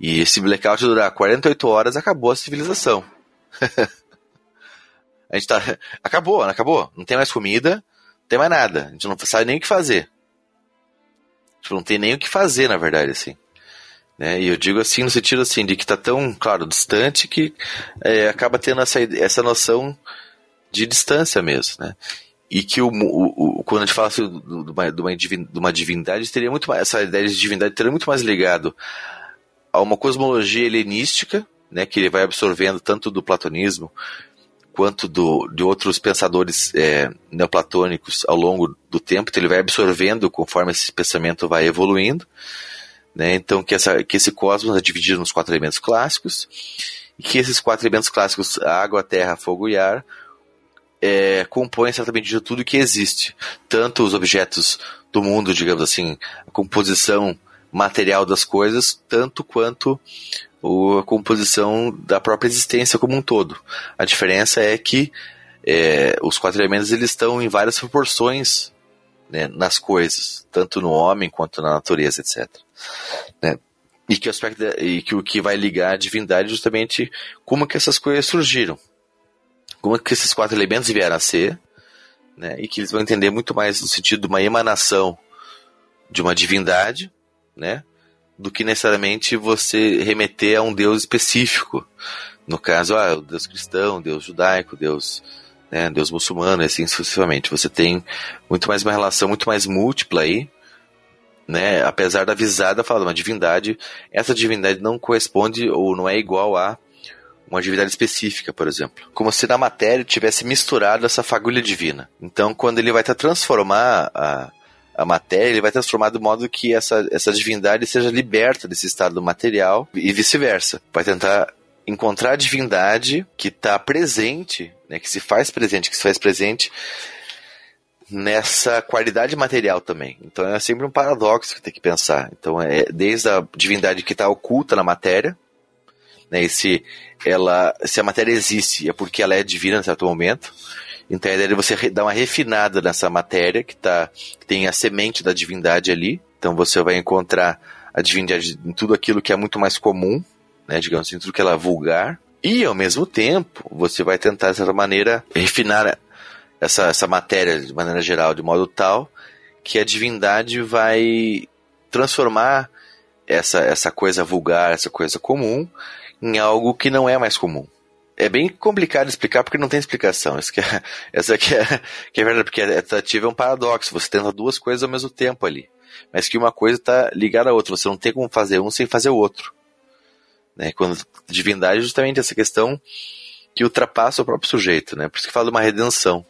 e esse blackout durar 48 horas, acabou a civilização. <laughs> a gente tá acabou, acabou. Não tem mais comida, tem mais nada. A gente não sabe nem o que fazer. Tipo, não tem nem o que fazer, na verdade, assim. Né? E eu digo assim no sentido assim de que está tão, claro, distante que é, acaba tendo essa, essa noção de distância mesmo, né? E que o, o, o quando a gente fala assim, de, uma, de, uma, de uma divindade, teria muito mais, essa ideia de divindade teria muito mais ligado a uma cosmologia helenística, né, que ele vai absorvendo tanto do platonismo quanto do, de outros pensadores é, neoplatônicos ao longo do tempo, então ele vai absorvendo conforme esse pensamento vai evoluindo. Né? Então, que, essa, que esse cosmos é dividido nos quatro elementos clássicos, e que esses quatro elementos clássicos, água, terra, fogo e ar, é, compõem certamente de tudo que existe. Tanto os objetos do mundo, digamos assim, a composição material das coisas, tanto quanto a composição da própria existência como um todo. A diferença é que é, os quatro elementos eles estão em várias proporções né, nas coisas, tanto no homem quanto na natureza, etc. Né? E que, aspecto e que o que vai ligar a divindade é justamente como que essas coisas surgiram, como que esses quatro elementos vieram a ser, né, e que eles vão entender muito mais no sentido de uma emanação de uma divindade, né, do que necessariamente você remeter a um Deus específico. No caso, ah, o Deus cristão, Deus judaico, Deus né, Deus muçulmano e assim sucessivamente. Você tem muito mais uma relação muito mais múltipla aí, né? Apesar da visada falar de uma divindade, essa divindade não corresponde ou não é igual a uma divindade específica, por exemplo. Como se na matéria tivesse misturado essa fagulha divina. Então, quando ele vai transformar a, a matéria, ele vai transformar de modo que essa, essa divindade seja liberta desse estado material e vice-versa. Vai tentar encontrar a divindade que está presente, né, que se faz presente, que se faz presente nessa qualidade material também. Então é sempre um paradoxo que tem que pensar. Então é desde a divindade que está oculta na matéria, né, se ela, se a matéria existe é porque ela é divina em certo momento. Então a ideia é você dar uma refinada nessa matéria que tá, que tem a semente da divindade ali. Então você vai encontrar a divindade em tudo aquilo que é muito mais comum, né, digamos assim, tudo que ela é vulgar. E ao mesmo tempo, você vai tentar, de certa maneira, refinar essa, essa matéria de maneira geral, de modo tal que a divindade vai transformar essa, essa coisa vulgar, essa coisa comum, em algo que não é mais comum. É bem complicado explicar porque não tem explicação. Isso que é, <laughs> essa aqui é, que é verdade, porque a tentativa é um paradoxo. Você tenta duas coisas ao mesmo tempo ali. Mas que uma coisa está ligada à outra. Você não tem como fazer um sem fazer o outro. Né? Quando divindade é justamente essa questão que ultrapassa o próprio sujeito. Né? Por isso que fala de uma redenção.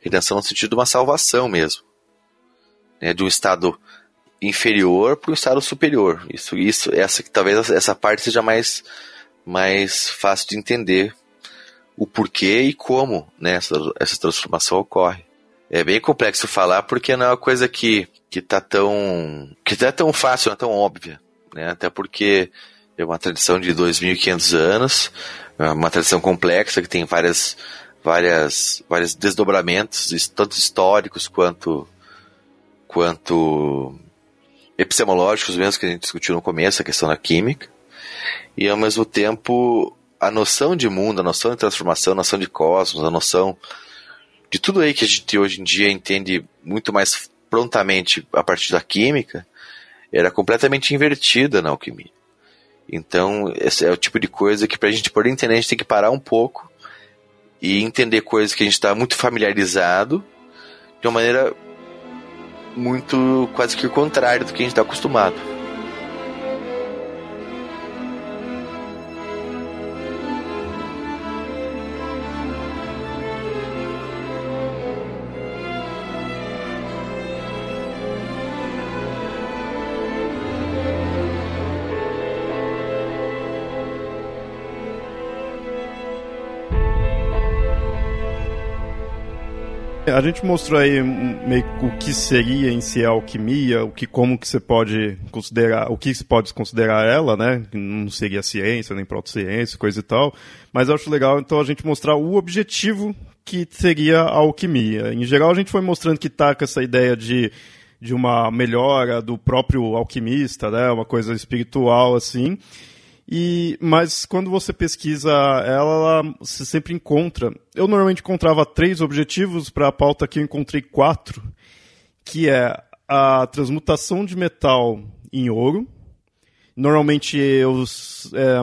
Redenção no sentido de uma salvação mesmo. Né? De um estado inferior para um estado superior. Isso, isso, essa talvez essa parte seja mais mais fácil de entender o porquê e como né, essa, essa transformação ocorre. É bem complexo falar porque não é uma coisa que que tá tão que é tão fácil, não é tão óbvia, né? Até porque é uma tradição de 2.500 anos, é uma tradição complexa que tem várias várias vários desdobramentos, tanto históricos quanto quanto epistemológicos mesmo que a gente discutiu no começo, a questão da química e ao mesmo tempo a noção de mundo, a noção de transformação, a noção de cosmos, a noção de tudo aí que a gente hoje em dia entende muito mais prontamente a partir da química, era completamente invertida na alquimia. Então, esse é o tipo de coisa que para a gente poder entender, a gente tem que parar um pouco e entender coisas que a gente está muito familiarizado de uma maneira muito quase que o contrário do que a gente está acostumado. A gente mostrou aí meio o que seria em si a alquimia, o que como que você pode considerar, o que se pode considerar ela, né? Não seria ciência, nem proto-ciência, coisa e tal. Mas eu acho legal então a gente mostrar o objetivo que seria a alquimia. Em geral a gente foi mostrando que tá com essa ideia de de uma melhora do próprio alquimista, né? Uma coisa espiritual assim. E, mas quando você pesquisa ela, ela, você sempre encontra. Eu normalmente encontrava três objetivos para a pauta aqui eu encontrei quatro, que é a transmutação de metal em ouro. Normalmente eu é,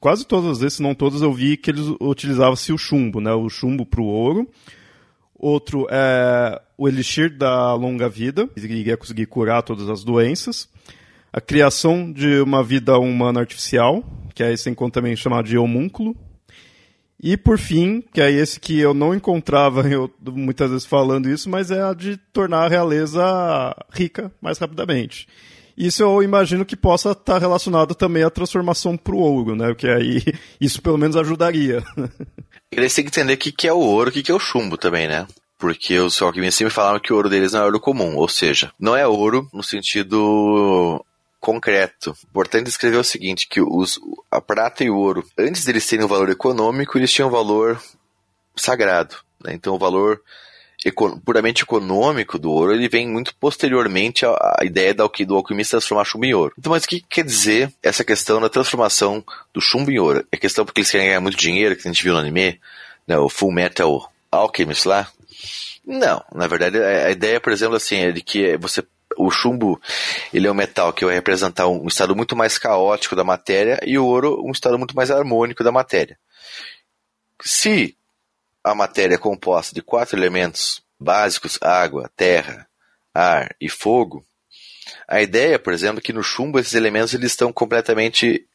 quase todas as vezes, se não todas, eu vi que eles utilizavam-se o chumbo, né? O chumbo para o ouro. Outro é o elixir da longa vida, que iria conseguir curar todas as doenças a criação de uma vida humana artificial, que é esse encontro também chamado de homúnculo. E por fim, que é esse que eu não encontrava <laughs> eu, muitas vezes falando isso, mas é a de tornar a realeza rica mais rapidamente. Isso eu imagino que possa estar relacionado também à transformação para o ouro, né? Porque aí <laughs> isso pelo menos ajudaria. <laughs> Eles têm que entender o que é o ouro e o que é o chumbo também, né? Porque os alquimistas sempre falaram que o ouro deles não é ouro comum, ou seja, não é ouro no sentido concreto. Importante escrever o seguinte, que os, a prata e o ouro, antes deles terem um valor econômico, eles tinham um valor sagrado. Né? Então o valor puramente econômico do ouro, ele vem muito posteriormente à, à ideia do, do alquimista transformar chumbo em ouro. Então, mas o que quer dizer essa questão da transformação do chumbo em ouro? É questão porque eles querem ganhar muito dinheiro, que a gente viu no anime, né, o Full Metal Alchemist lá? Não, na verdade, a ideia, por exemplo, assim, é de que você o chumbo ele é um metal que vai representar um estado muito mais caótico da matéria e o ouro um estado muito mais harmônico da matéria. Se a matéria é composta de quatro elementos básicos: água, terra, ar e fogo, a ideia, por exemplo, é que no chumbo esses elementos eles estão completamente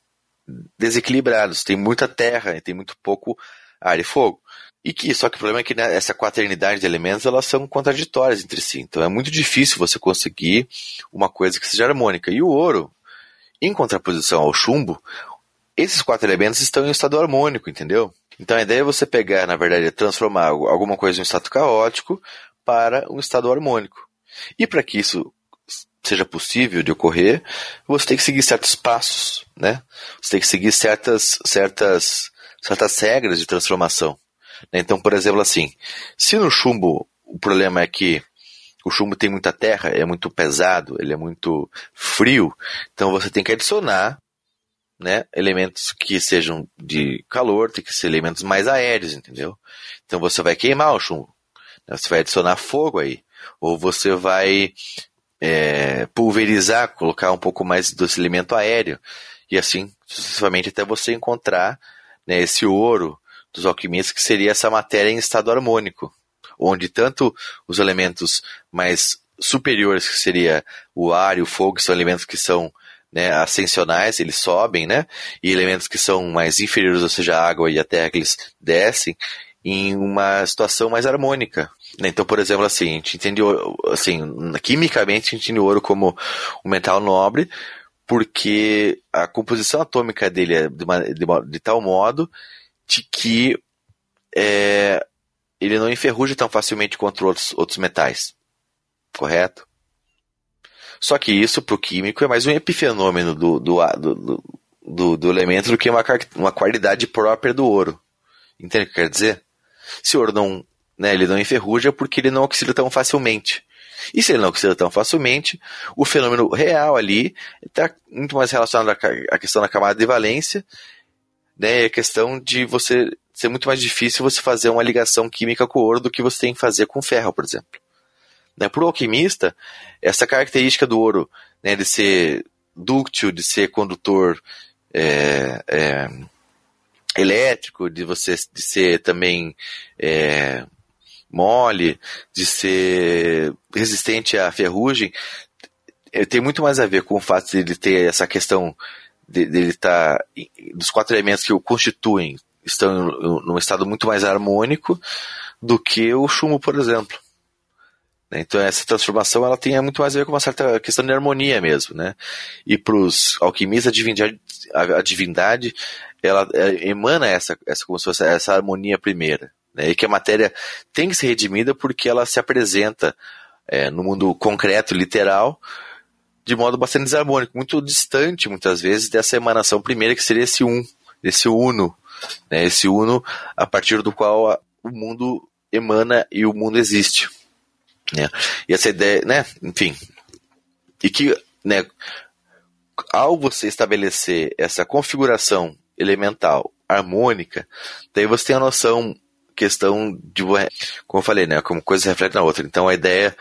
desequilibrados. Tem muita terra e tem muito pouco ar e fogo. E que só que o problema é que né, essa quaternidade de elementos elas são contraditórias entre si. Então é muito difícil você conseguir uma coisa que seja harmônica. E o ouro, em contraposição ao chumbo, esses quatro elementos estão em estado harmônico, entendeu? Então a ideia é você pegar, na verdade, é transformar alguma coisa em um estado caótico para um estado harmônico. E para que isso seja possível de ocorrer, você tem que seguir certos passos, né? Você tem que seguir certas, certas, certas regras de transformação. Né? Então, por exemplo, assim, se no chumbo o problema é que o chumbo tem muita terra, é muito pesado, ele é muito frio, então você tem que adicionar né, elementos que sejam de calor, tem que ser elementos mais aéreos, entendeu? Então você vai queimar o chumbo, né? você vai adicionar fogo aí, ou você vai é, pulverizar, colocar um pouco mais desse elemento aéreo, e assim sucessivamente até você encontrar né, esse ouro dos alquimistas, que seria essa matéria em estado harmônico, onde tanto os elementos mais superiores, que seria o ar e o fogo, que são elementos que são né, ascensionais, eles sobem, né? E elementos que são mais inferiores, ou seja, a água e a terra, que eles descem, em uma situação mais harmônica. Né? Então, por exemplo, assim, a gente entende, assim, quimicamente a gente entende o ouro como um metal nobre, porque a composição atômica dele é de, uma, de, de tal modo de que é, ele não enferruja tão facilmente quanto outros, outros metais. Correto? Só que isso, para o químico, é mais um epifenômeno do, do, do, do, do elemento do que uma, uma qualidade própria do ouro. Entende o que quer dizer? Se o ouro não, né, ele não enferruja porque ele não oxida tão facilmente. E se ele não oxida tão facilmente, o fenômeno real ali está muito mais relacionado à questão da camada de valência, né, a questão de você ser muito mais difícil você fazer uma ligação química com o ouro do que você tem que fazer com ferro, por exemplo. Né, Para o alquimista, essa característica do ouro, né, de ser dúctil, de ser condutor é, é, elétrico, de você de ser também é, mole, de ser resistente à ferrugem, é, tem muito mais a ver com o fato de ele ter essa questão dele estar tá, dos quatro elementos que o constituem estão num estado muito mais harmônico do que o chumbo, por exemplo. Né? Então essa transformação ela tem muito mais a ver com uma certa questão de harmonia mesmo, né? E para os alquimistas a divindade, a, divindade ela, ela, emana essa, essa como se fosse essa harmonia primeira, né? E que a matéria tem que ser redimida porque ela se apresenta é, no mundo concreto, literal, de modo bastante desarmônico, muito distante muitas vezes dessa emanação primeira que seria esse um, esse uno, né? Esse uno a partir do qual a, o mundo emana e o mundo existe. Né? E essa ideia, né? Enfim. E que, né, ao você estabelecer essa configuração elemental harmônica, daí você tem a noção, questão de, como eu falei, né, como coisa reflete na outra. Então a ideia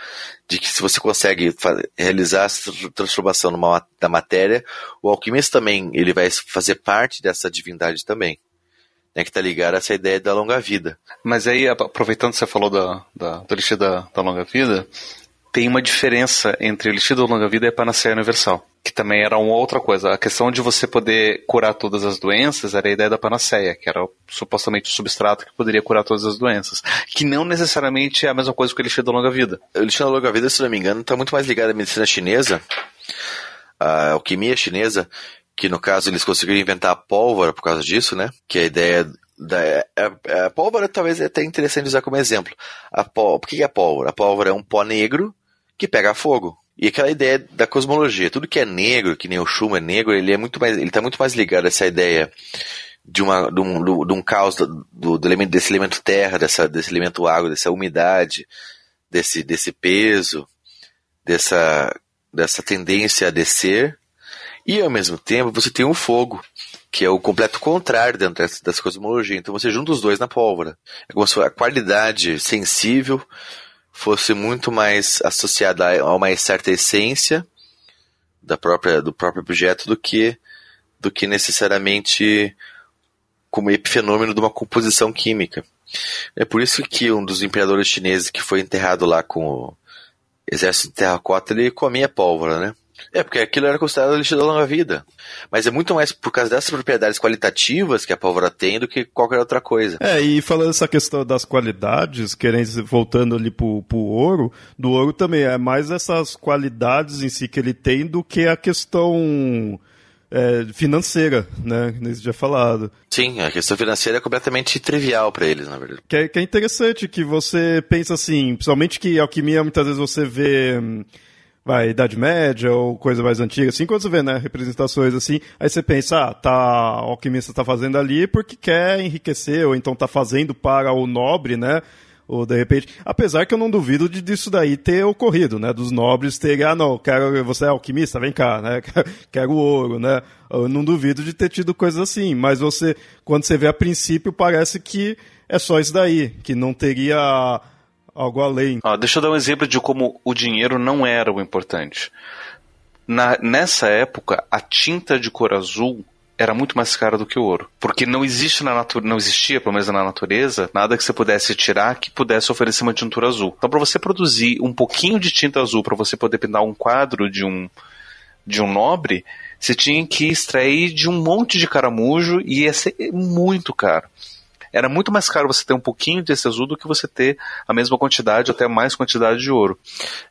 de que se você consegue realizar essa transformação numa, da matéria, o alquimista também, ele vai fazer parte dessa divindade também né, que está ligado a essa ideia da longa vida. Mas aí, aproveitando que você falou da, da, do elixir da, da longa vida, tem uma diferença entre o elixir da longa vida e a panaceia universal, que também era uma outra coisa. A questão de você poder curar todas as doenças era a ideia da panaceia, que era supostamente o substrato que poderia curar todas as doenças, que não necessariamente é a mesma coisa que o elixir da longa vida. O elixir da longa vida, se não me engano, está muito mais ligado à medicina chinesa, à alquimia chinesa, que no caso eles conseguiram inventar a pólvora por causa disso, né? Que a ideia da a, a pólvora talvez é até interessante usar como exemplo. A pó, por que é a pólvora? A pólvora é um pó negro que pega fogo. E aquela ideia da cosmologia, tudo que é negro, que nem o chumbo é negro, ele é muito mais, ele está muito mais ligado a essa ideia de, uma, de, um, de um caos do, do, elemento, desse elemento terra, dessa, desse elemento água, dessa umidade, desse, desse peso, dessa, dessa tendência a descer, e ao mesmo tempo você tem o fogo, que é o completo contrário dentro dessa, dessa cosmologia. Então você junta os dois na pólvora. É como se a qualidade sensível fosse muito mais associada a uma certa essência da própria, do próprio objeto do que, do que necessariamente como epifenômeno de uma composição química. É por isso que um dos imperadores chineses que foi enterrado lá com o exército de terracota, ele comia pólvora, né? É, porque aquilo era considerado lixo da longa vida. Mas é muito mais por causa dessas propriedades qualitativas que a pólvora tem do que qualquer outra coisa. É, e falando essa questão das qualidades, querendo voltando ali pro, pro ouro, do ouro também é mais essas qualidades em si que ele tem do que a questão é, financeira, né? Nesse dia falado. Sim, a questão financeira é completamente trivial para eles, na verdade. Que é, que é interessante que você pensa assim, principalmente que alquimia muitas vezes você vê. Vai, Idade Média ou coisa mais antiga, assim, quando você vê, né, representações assim, aí você pensa, ah, tá, o alquimista tá fazendo ali porque quer enriquecer, ou então tá fazendo para o nobre, né, ou de repente, apesar que eu não duvido de disso daí ter ocorrido, né, dos nobres terem, ah, não, quero, você é alquimista, vem cá, né, <laughs> quero ouro, né, eu não duvido de ter tido coisas assim, mas você, quando você vê a princípio, parece que é só isso daí, que não teria algo além. Ah, deixa eu dar um exemplo de como o dinheiro não era o importante. Na, nessa época, a tinta de cor azul era muito mais cara do que o ouro. Porque não existe na natureza, não existia, pelo menos na natureza, nada que você pudesse tirar que pudesse oferecer uma tintura azul. Então, para você produzir um pouquinho de tinta azul, para você poder pintar um quadro de um, de um nobre, você tinha que extrair de um monte de caramujo e ia ser muito caro era muito mais caro você ter um pouquinho desse azul do que você ter a mesma quantidade, até mais quantidade de ouro.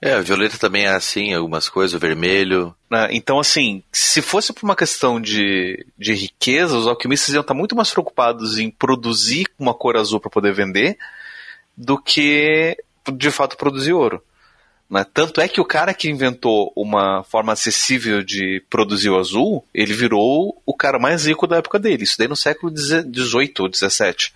É, a violeta também é assim, algumas coisas, o vermelho. Né? Então, assim, se fosse por uma questão de, de riqueza, os alquimistas iam estar muito mais preocupados em produzir uma cor azul para poder vender do que, de fato, produzir ouro. Né? Tanto é que o cara que inventou uma forma acessível de produzir o azul, ele virou o cara mais rico da época dele. Isso daí no século XVIII ou XVII.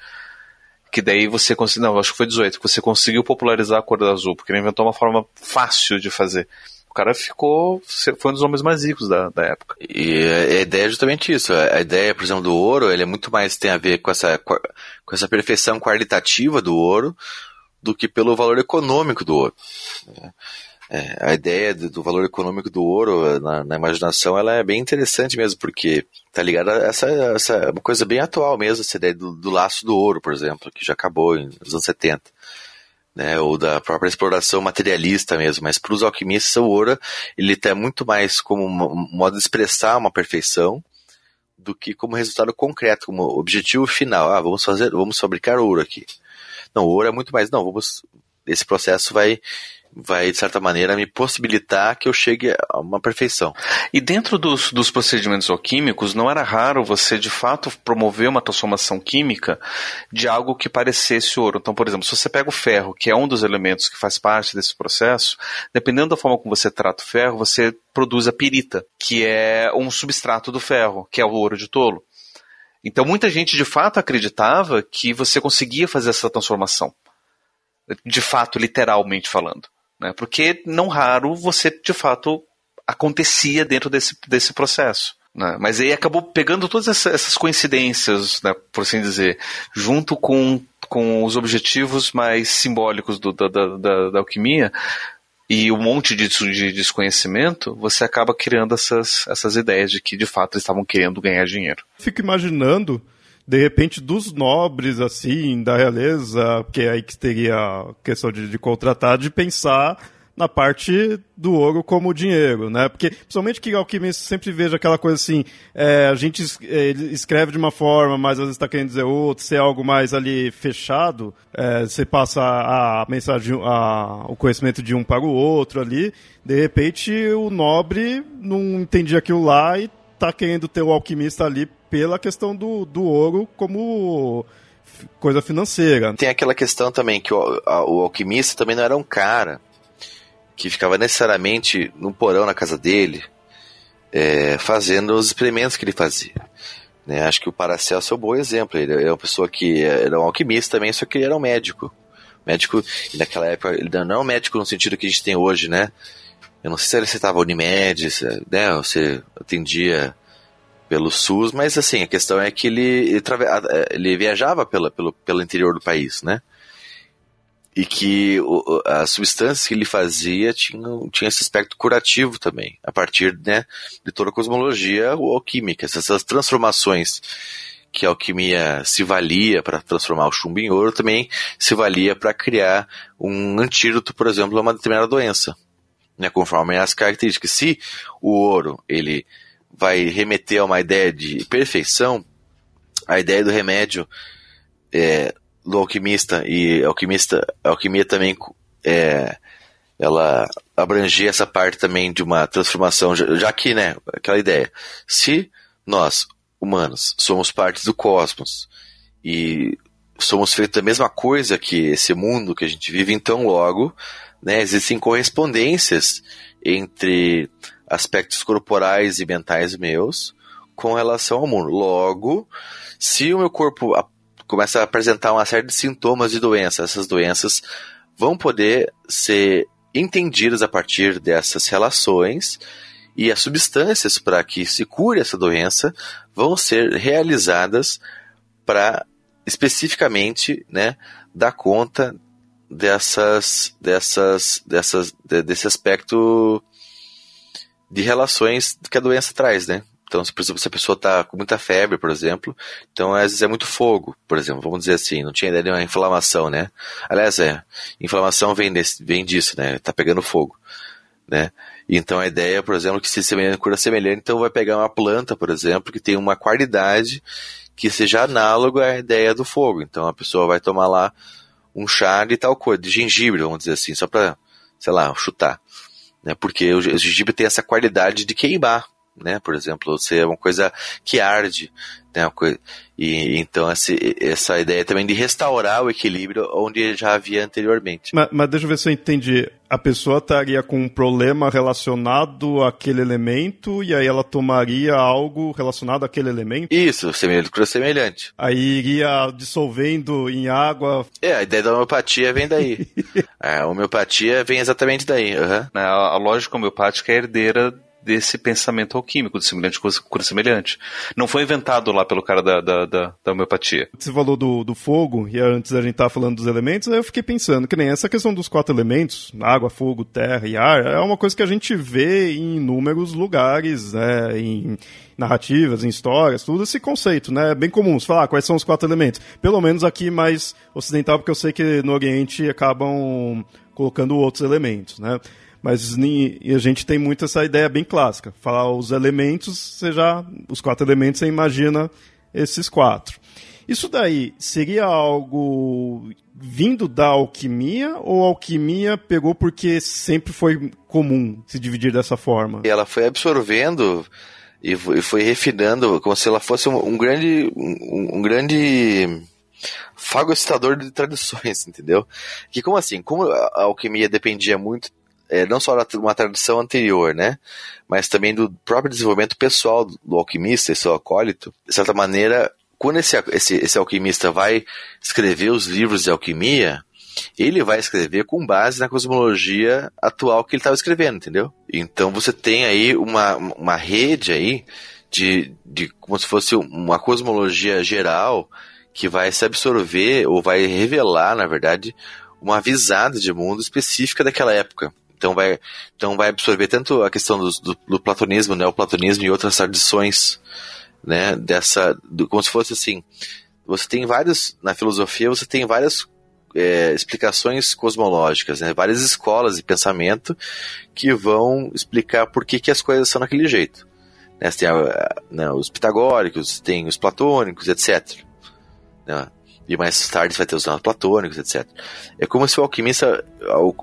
Que daí você conseguiu. Não, acho que foi XVIII, que você conseguiu popularizar a cor do azul, porque ele inventou uma forma fácil de fazer. O cara ficou. Foi um dos homens mais ricos da, da época. E a ideia é justamente isso. A ideia, por exemplo, do ouro, ele é muito mais tem a ver com essa, com essa perfeição qualitativa do ouro do que pelo valor econômico do ouro. É, a ideia do, valor econômico do ouro na, na, imaginação ela é bem interessante mesmo, porque tá ligada a essa, essa é uma coisa bem atual mesmo, essa ideia do, do laço do ouro, por exemplo, que já acabou nos anos 70. Né, ou da própria exploração materialista mesmo, mas para os alquimistas o ouro ele está muito mais como um modo de expressar uma perfeição do que como resultado concreto, como objetivo final. Ah, vamos fazer, vamos fabricar ouro aqui. Não, o ouro é muito mais. Não, vamos. Esse processo vai vai, de certa maneira, me possibilitar que eu chegue a uma perfeição. E dentro dos, dos procedimentos alquímicos, não era raro você, de fato, promover uma transformação química de algo que parecesse ouro. Então, por exemplo, se você pega o ferro, que é um dos elementos que faz parte desse processo, dependendo da forma como você trata o ferro, você produz a pirita, que é um substrato do ferro, que é o ouro de tolo. Então muita gente de fato acreditava que você conseguia fazer essa transformação. De fato, literalmente falando. Né? Porque não raro você de fato acontecia dentro desse, desse processo. Né? Mas aí acabou pegando todas essas coincidências, né, por assim dizer, junto com, com os objetivos mais simbólicos do, da, da, da alquimia, e um monte de, de, desconhecimento, você acaba criando essas, essas ideias de que de fato eles estavam querendo ganhar dinheiro. Fico imaginando, de repente, dos nobres, assim, da realeza, que é aí que teria a questão de, de contratar, de pensar na parte do ouro como dinheiro, né? Porque, principalmente que alquimista sempre veja aquela coisa assim, é, a gente é, escreve de uma forma, mas às vezes está querendo dizer outra, se é algo mais ali fechado, é, você passa a mensagem, a, o conhecimento de um para o outro ali, de repente o nobre não entendia aquilo lá e está querendo ter o alquimista ali pela questão do, do ouro como coisa financeira. Tem aquela questão também que o, o alquimista também não era um cara que ficava necessariamente no porão na casa dele, é, fazendo os experimentos que ele fazia. Né? Acho que o Paracelso é um bom exemplo. Ele é uma pessoa que era um alquimista também, só que ele era um médico. Médico, naquela época, ele não era um médico no sentido que a gente tem hoje, né? Eu não sei se ele citava Unimed, né? Você atendia pelo SUS, mas assim, a questão é que ele, ele, ele viajava pela, pelo, pelo interior do país, né? E que o, as substâncias que ele fazia tinham, tinha esse aspecto curativo também, a partir né, de toda a cosmologia alquímica, essas transformações que a alquimia se valia para transformar o chumbo em ouro, também se valia para criar um antídoto, por exemplo, a uma determinada doença, né, conforme as características. Se o ouro ele vai remeter a uma ideia de perfeição, a ideia do remédio é, do alquimista e alquimista, alquimia também é, ela abrangia essa parte também de uma transformação, já que, né, aquela ideia, se nós humanos, somos partes do cosmos e somos feitos da mesma coisa que esse mundo que a gente vive, então logo, né, existem correspondências entre aspectos corporais e mentais meus com relação ao mundo. Logo, se o meu corpo começa a apresentar uma série de sintomas de doença, essas doenças vão poder ser entendidas a partir dessas relações e as substâncias para que se cure essa doença vão ser realizadas para especificamente né, dar conta dessas, dessas, dessas, desse aspecto de relações que a doença traz, né? Então, se, por exemplo, se a pessoa está com muita febre, por exemplo, então às vezes é muito fogo, por exemplo, vamos dizer assim, não tinha ideia de uma inflamação, né? Aliás, é, inflamação vem, desse, vem disso, né? Tá pegando fogo, né? Então a ideia, por exemplo, que se semelhante cura semelhante, então vai pegar uma planta, por exemplo, que tem uma qualidade que seja análoga à ideia do fogo. Então a pessoa vai tomar lá um chá de tal coisa, de gengibre, vamos dizer assim, só para, sei lá, chutar. Né? Porque o gengibre tem essa qualidade de queimar, né? Por exemplo, ser é uma coisa que arde, né? Coisa, e então essa, essa ideia também de restaurar o equilíbrio onde já havia anteriormente. Mas, mas deixa eu ver se eu entendi. A pessoa estaria com um problema relacionado àquele elemento e aí ela tomaria algo relacionado àquele elemento? Isso, semelhante semelhante. Aí iria dissolvendo em água. É, a ideia da homeopatia vem daí. <laughs> a homeopatia vem exatamente daí. Uhum. A, a lógica homeopática é herdeira desse pensamento alquímico, de semelhante com cura semelhante. Não foi inventado lá pelo cara da, da, da, da homeopatia. Você falou do, do fogo, e antes a gente estava falando dos elementos, eu fiquei pensando que nem essa questão dos quatro elementos, água, fogo, terra e ar, é uma coisa que a gente vê em inúmeros lugares, né, em narrativas, em histórias, tudo esse conceito, né? É bem comum você falar ah, quais são os quatro elementos. Pelo menos aqui mais ocidental, porque eu sei que no Oriente acabam colocando outros elementos, né? Mas a gente tem muito essa ideia bem clássica. Falar os elementos, você já. Os quatro elementos, você imagina esses quatro. Isso daí seria algo vindo da alquimia ou a alquimia pegou porque sempre foi comum se dividir dessa forma? Ela foi absorvendo e foi refinando como se ela fosse um, grande um, um grande fagocitador de tradições, <laughs> entendeu? Que como assim, como a alquimia dependia muito é, não só de uma tradição anterior, né, mas também do próprio desenvolvimento pessoal do alquimista e seu acólito, de certa maneira, quando esse, esse, esse alquimista vai escrever os livros de alquimia, ele vai escrever com base na cosmologia atual que ele estava escrevendo, entendeu? Então você tem aí uma, uma rede aí de, de como se fosse uma cosmologia geral que vai se absorver ou vai revelar, na verdade, uma visada de mundo específica daquela época. Então vai, então vai absorver tanto a questão do, do, do platonismo, neoplatonismo e outras tradições, né, dessa, do, como se fosse assim, você tem vários, na filosofia você tem várias é, explicações cosmológicas, né, várias escolas de pensamento que vão explicar por que, que as coisas são daquele jeito. Né, você tem a, né, os pitagóricos, tem os platônicos, etc. Né, e mais tarde vai ter os platônicos, etc. É como se o alquimista,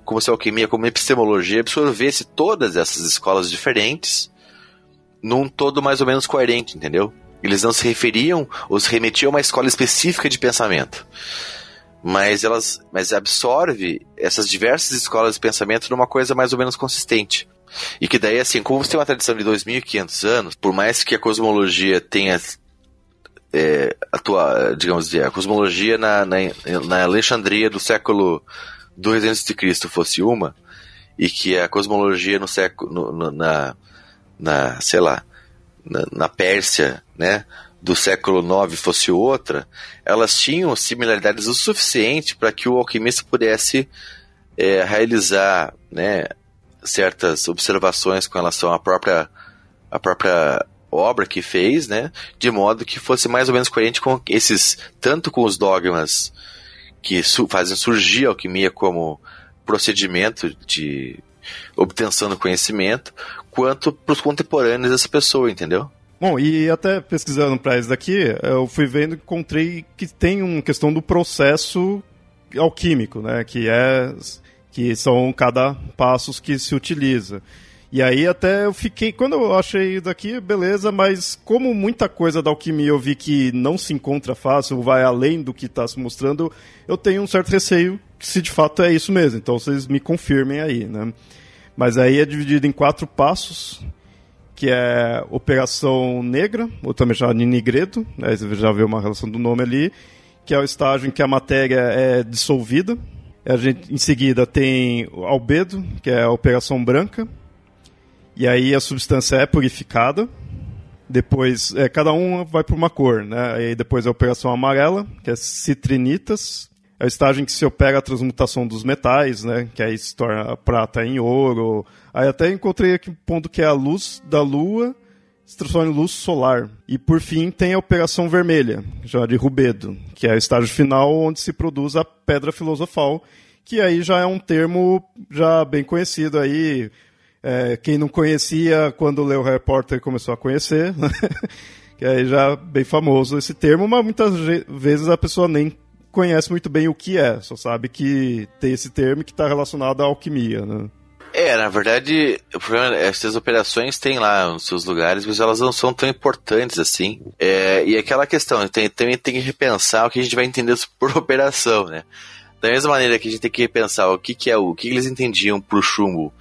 como se a alquimia, como a epistemologia, absorvesse todas essas escolas diferentes num todo mais ou menos coerente, entendeu? Eles não se referiam ou se remetiam a uma escola específica de pensamento. Mas elas mas absorve essas diversas escolas de pensamento numa coisa mais ou menos consistente. E que daí, assim, como você tem uma tradição de 2.500 anos, por mais que a cosmologia tenha é, atua, digamos, a cosmologia na, na, na Alexandria do século 2 a.C. fosse uma, e que a cosmologia no século, no, na, na, sei lá, na, na Pérsia, né, do século 9 fosse outra, elas tinham similaridades o suficiente para que o alquimista pudesse é, realizar, né, certas observações com relação à própria, à própria obra que fez, né, de modo que fosse mais ou menos coerente com esses, tanto com os dogmas que su fazem surgir a alquimia como procedimento de obtenção do conhecimento, quanto para os contemporâneos dessa pessoa, entendeu? Bom, e até pesquisando para isso daqui, eu fui vendo e encontrei que tem uma questão do processo alquímico, né? Que é que são cada passos que se utiliza. E aí até eu fiquei, quando eu achei daqui, beleza, mas como muita coisa da alquimia eu vi que não se encontra fácil, vai além do que está se mostrando, eu tenho um certo receio se de fato é isso mesmo. Então vocês me confirmem aí, né? Mas aí é dividido em quatro passos, que é Operação Negra, ou também chamada de Nigredo, né? você já vê uma relação do nome ali, que é o estágio em que a matéria é dissolvida. A gente, em seguida tem Albedo, que é a Operação Branca, e aí a substância é purificada. Depois, é, cada um vai para uma cor, né? Aí depois a operação amarela, que é citrinitas. É o estágio em que se opera a transmutação dos metais, né? Que aí se torna prata em ouro. Aí até encontrei aqui um ponto que é a luz da lua se transforma em luz solar. E por fim tem a operação vermelha, já de rubedo, que é o estágio final onde se produz a pedra filosofal, que aí já é um termo já bem conhecido aí, é, quem não conhecia, quando leu Harry Potter começou a conhecer, <laughs> que aí já é bem famoso esse termo, mas muitas vezes a pessoa nem conhece muito bem o que é, só sabe que tem esse termo que está relacionado à alquimia, né? É, na verdade, o problema é essas operações têm lá os seus lugares, mas elas não são tão importantes assim. É, e aquela questão, tem, também tem que repensar o que a gente vai entender <laughs> por operação, né? Da mesma maneira que a gente tem que repensar o que, que é o, o que eles entendiam por chumbo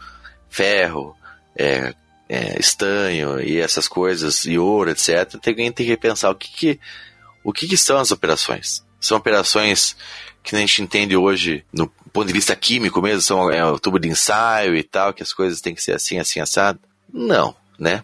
ferro, é, é, estanho e essas coisas, e ouro, etc., tem, tem que repensar o que, que, o que, que são as operações. São operações que a gente entende hoje no ponto de vista químico mesmo, são é, o tubo de ensaio e tal, que as coisas têm que ser assim, assim, assado? Não, né?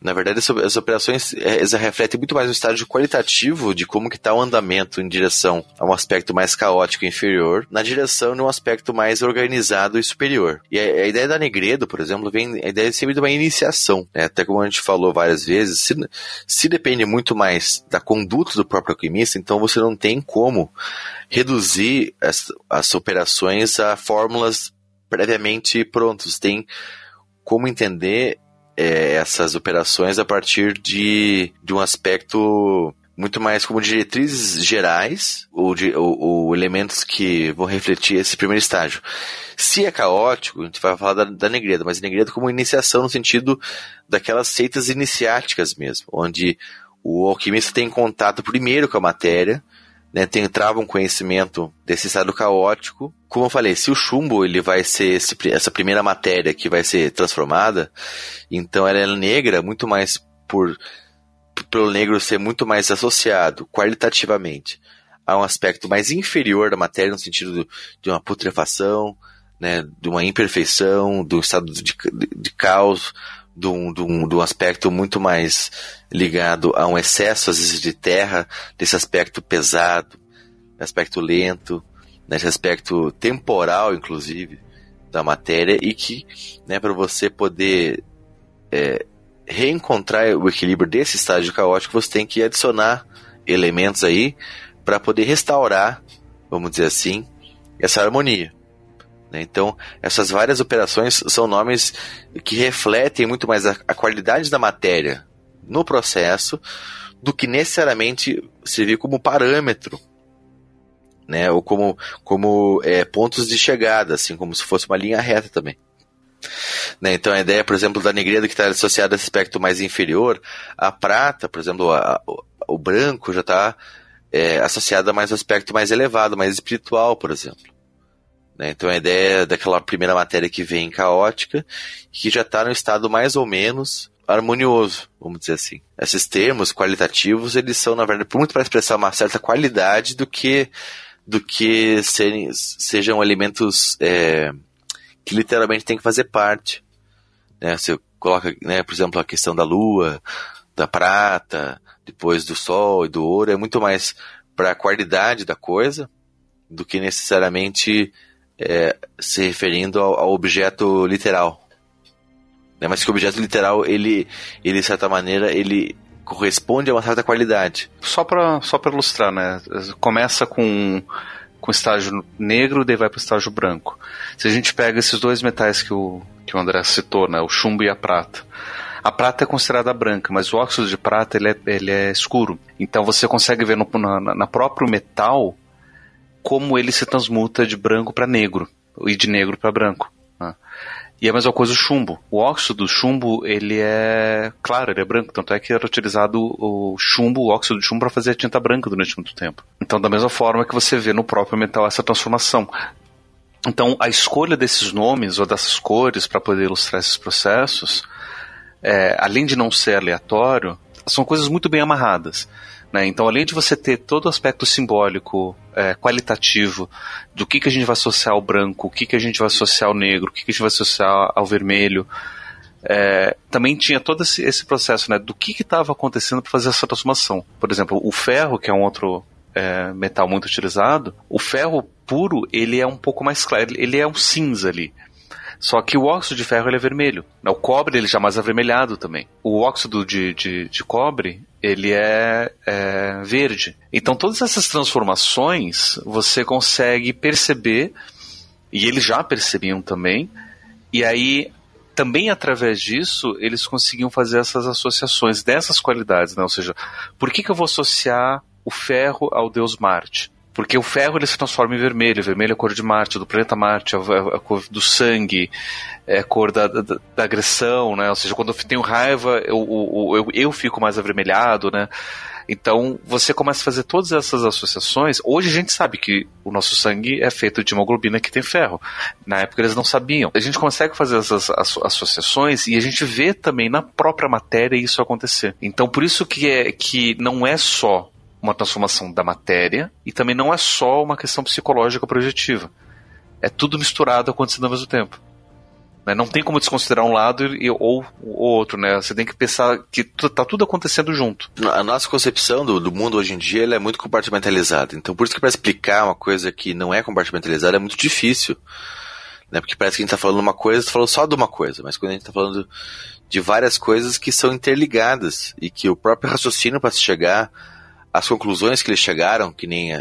Na verdade, as operações é, refletem muito mais um estágio qualitativo de como que está o andamento em direção a um aspecto mais caótico e inferior, na direção de um aspecto mais organizado e superior. E a, ideia da Negredo, por exemplo, vem a ideia sempre de uma iniciação. Né? Até como a gente falou várias vezes, se, se depende muito mais da conduta do próprio alquimista, então você não tem como reduzir as, as operações a fórmulas previamente prontas. Tem como entender é, essas operações a partir de, de um aspecto muito mais como diretrizes gerais ou, de, ou, ou, elementos que vão refletir esse primeiro estágio. Se é caótico, a gente vai falar da, da mas Negredo como iniciação no sentido daquelas seitas iniciáticas mesmo, onde o alquimista tem contato primeiro com a matéria, né, tem, trava um conhecimento desse estado caótico. Como eu falei, se o chumbo ele vai ser esse, essa primeira matéria que vai ser transformada, então ela é negra muito mais por pelo negro ser muito mais associado qualitativamente a um aspecto mais inferior da matéria no sentido de, de uma putrefação, né, de uma imperfeição, um estado de, de, de caos, de um, de, um, de um aspecto muito mais ligado a um excesso, às vezes, de terra, desse aspecto pesado, aspecto lento, nesse aspecto temporal, inclusive, da matéria, e que, né, para você poder é, reencontrar o equilíbrio desse estágio caótico, você tem que adicionar elementos aí para poder restaurar, vamos dizer assim, essa harmonia. Né? Então, essas várias operações são nomes que refletem muito mais a, a qualidade da matéria no processo do que necessariamente servir como parâmetro né, ou como, como é, pontos de chegada, assim como se fosse uma linha reta também. Né, então a ideia, por exemplo, da negreda que está associada a esse aspecto mais inferior, a prata, por exemplo, a, o, branco já está é, associado a mais um aspecto mais elevado, mais espiritual, por exemplo. Né? Então a ideia daquela primeira matéria que vem caótica, que já está no estado mais ou menos harmonioso, vamos dizer assim. Esses termos qualitativos, eles são, na verdade, muito para expressar uma certa qualidade do que do que serem, sejam elementos é, que literalmente tem que fazer parte. Né? Você coloca, né, por exemplo, a questão da lua, da prata, depois do sol e do ouro, é muito mais para a qualidade da coisa do que necessariamente é, se referindo ao, ao, objeto literal. Né? Mas que o objeto literal, ele, ele, de certa maneira, ele corresponde a uma certa qualidade. Só para só ilustrar, né? Começa com com estágio negro, daí vai para o estágio branco. Se a gente pega esses dois metais que o, que o André citou, né, o chumbo e a prata, a prata é considerada branca, mas o óxido de prata ele é, ele é escuro. Então você consegue ver no, na, na próprio metal como ele se transmuta de branco para negro e de negro para branco. Né? E é a mesma coisa o chumbo. O óxido do chumbo, ele é claro, ele é branco, tanto é que era utilizado o chumbo, o óxido de chumbo para fazer a tinta branca durante muito tempo. Então, da mesma forma que você vê no próprio metal essa transformação. Então, a escolha desses nomes ou dessas cores para poder ilustrar esses processos, é, além de não ser aleatório, são coisas muito bem amarradas. Né? Então, além de você ter todo o aspecto simbólico, é, qualitativo, do que, que a gente vai associar ao branco, o que, que a gente vai associar ao negro, o que, que a gente vai associar ao vermelho, é, também tinha todo esse, esse, processo né, do que estava acontecendo para fazer essa transformação. Por exemplo, o ferro, que é um outro é, metal muito utilizado, o ferro puro ele é um pouco mais claro, ele é um cinza ali. Só que o óxido de ferro ele é vermelho. O cobre ele já é mais avermelhado também. O óxido de, de, de cobre ele é, é, verde. Então todas essas transformações você consegue perceber e eles já percebiam também. E aí também através disso eles conseguiam fazer essas associações dessas qualidades, né? Ou seja, por que, que eu vou associar o ferro ao deus Marte? Porque o ferro ele se transforma em vermelho. Vermelho é a cor de Marte, do planeta Marte, é a cor do sangue, é a cor da, da, da agressão, né? Ou seja, quando eu tenho raiva, eu, eu, eu, eu fico mais avermelhado, né? Então você começa a fazer todas essas associações. Hoje a gente sabe que o nosso sangue é feito de hemoglobina que tem ferro. Na época eles não sabiam. A gente consegue fazer essas associações e a gente vê também na própria matéria isso acontecer. Então por isso que é que não é só uma transformação da matéria e também não é só uma questão psicológica projetiva. É tudo misturado acontecendo ao mesmo tempo. Né? Não tem como desconsiderar um lado e, ou o outro, né? Você tem que pensar que está tudo acontecendo junto. A nossa concepção do, do mundo hoje em dia é muito compartimentalizada. Então, por isso que para explicar uma coisa que não é compartimentalizada é muito difícil. Né? Porque parece que a gente está falando uma coisa, está falando só de uma coisa. Mas quando a gente está falando de várias coisas que são interligadas e que o próprio raciocínio para se chegar as conclusões que eles chegaram, que nem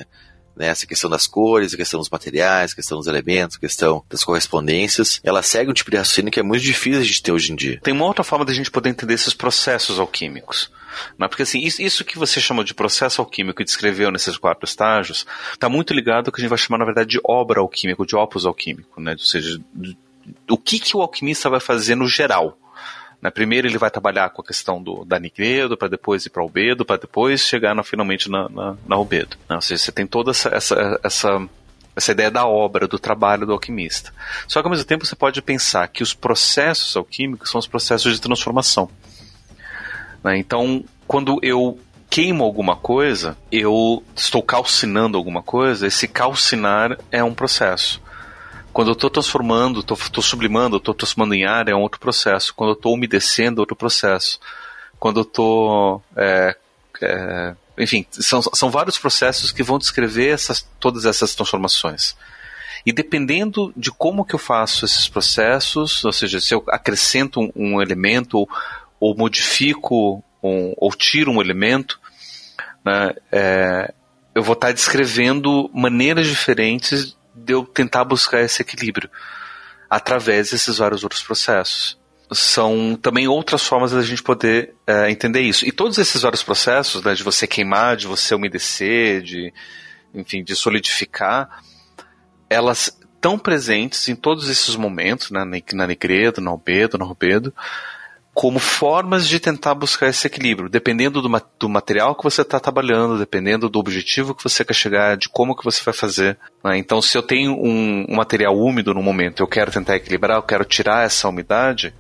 né, essa questão das cores, a questão dos materiais, a questão dos elementos, a questão das correspondências, ela segue um tipo de raciocínio que é muito difícil a gente ter hoje em dia. Tem uma outra forma de a gente poder entender esses processos alquímicos. Não é? Porque assim, isso que você chamou de processo alquímico e descreveu nesses quatro estágios, está muito ligado ao que a gente vai chamar, na verdade, de obra alquímica, de opus alquímico, né? ou seja, o que, que o alquimista vai fazer no geral. Né? Primeiro ele vai trabalhar com a questão do, da Nigredo, para depois ir para Albedo, para depois chegar na, finalmente na, na, na Albedo. Né? Ou seja, você tem toda essa, essa, essa, essa ideia da obra, do trabalho do alquimista. Só que ao mesmo tempo você pode pensar que os processos alquímicos são os processos de transformação. Né? Então, quando eu queimo alguma coisa, eu estou calcinando alguma coisa, esse calcinar é um processo. Quando eu estou transformando, estou sublimando, estou transformando em ar, é um outro processo. Quando eu estou umedecendo, é outro processo. Quando eu estou. É, é, enfim, são, são vários processos que vão descrever essas, todas essas transformações. E dependendo de como que eu faço esses processos, ou seja, se eu acrescento um, um elemento ou, ou modifico um, ou tiro um elemento, né, é, eu vou estar descrevendo maneiras diferentes de eu tentar buscar esse equilíbrio através desses vários outros processos. São também outras formas da gente poder é, entender isso. E todos esses vários processos, né, de você queimar, de você umedecer, de, enfim, de solidificar, elas estão presentes em todos esses momentos, né, na Negredo, na Albedo, na Rubedo, como formas de tentar buscar esse equilíbrio, dependendo do, do material que você está trabalhando, dependendo do objetivo que você quer chegar, de como que você vai fazer. Né? Então, se eu tenho um, um, material úmido no momento, eu quero tentar equilibrar, eu quero tirar essa umidade,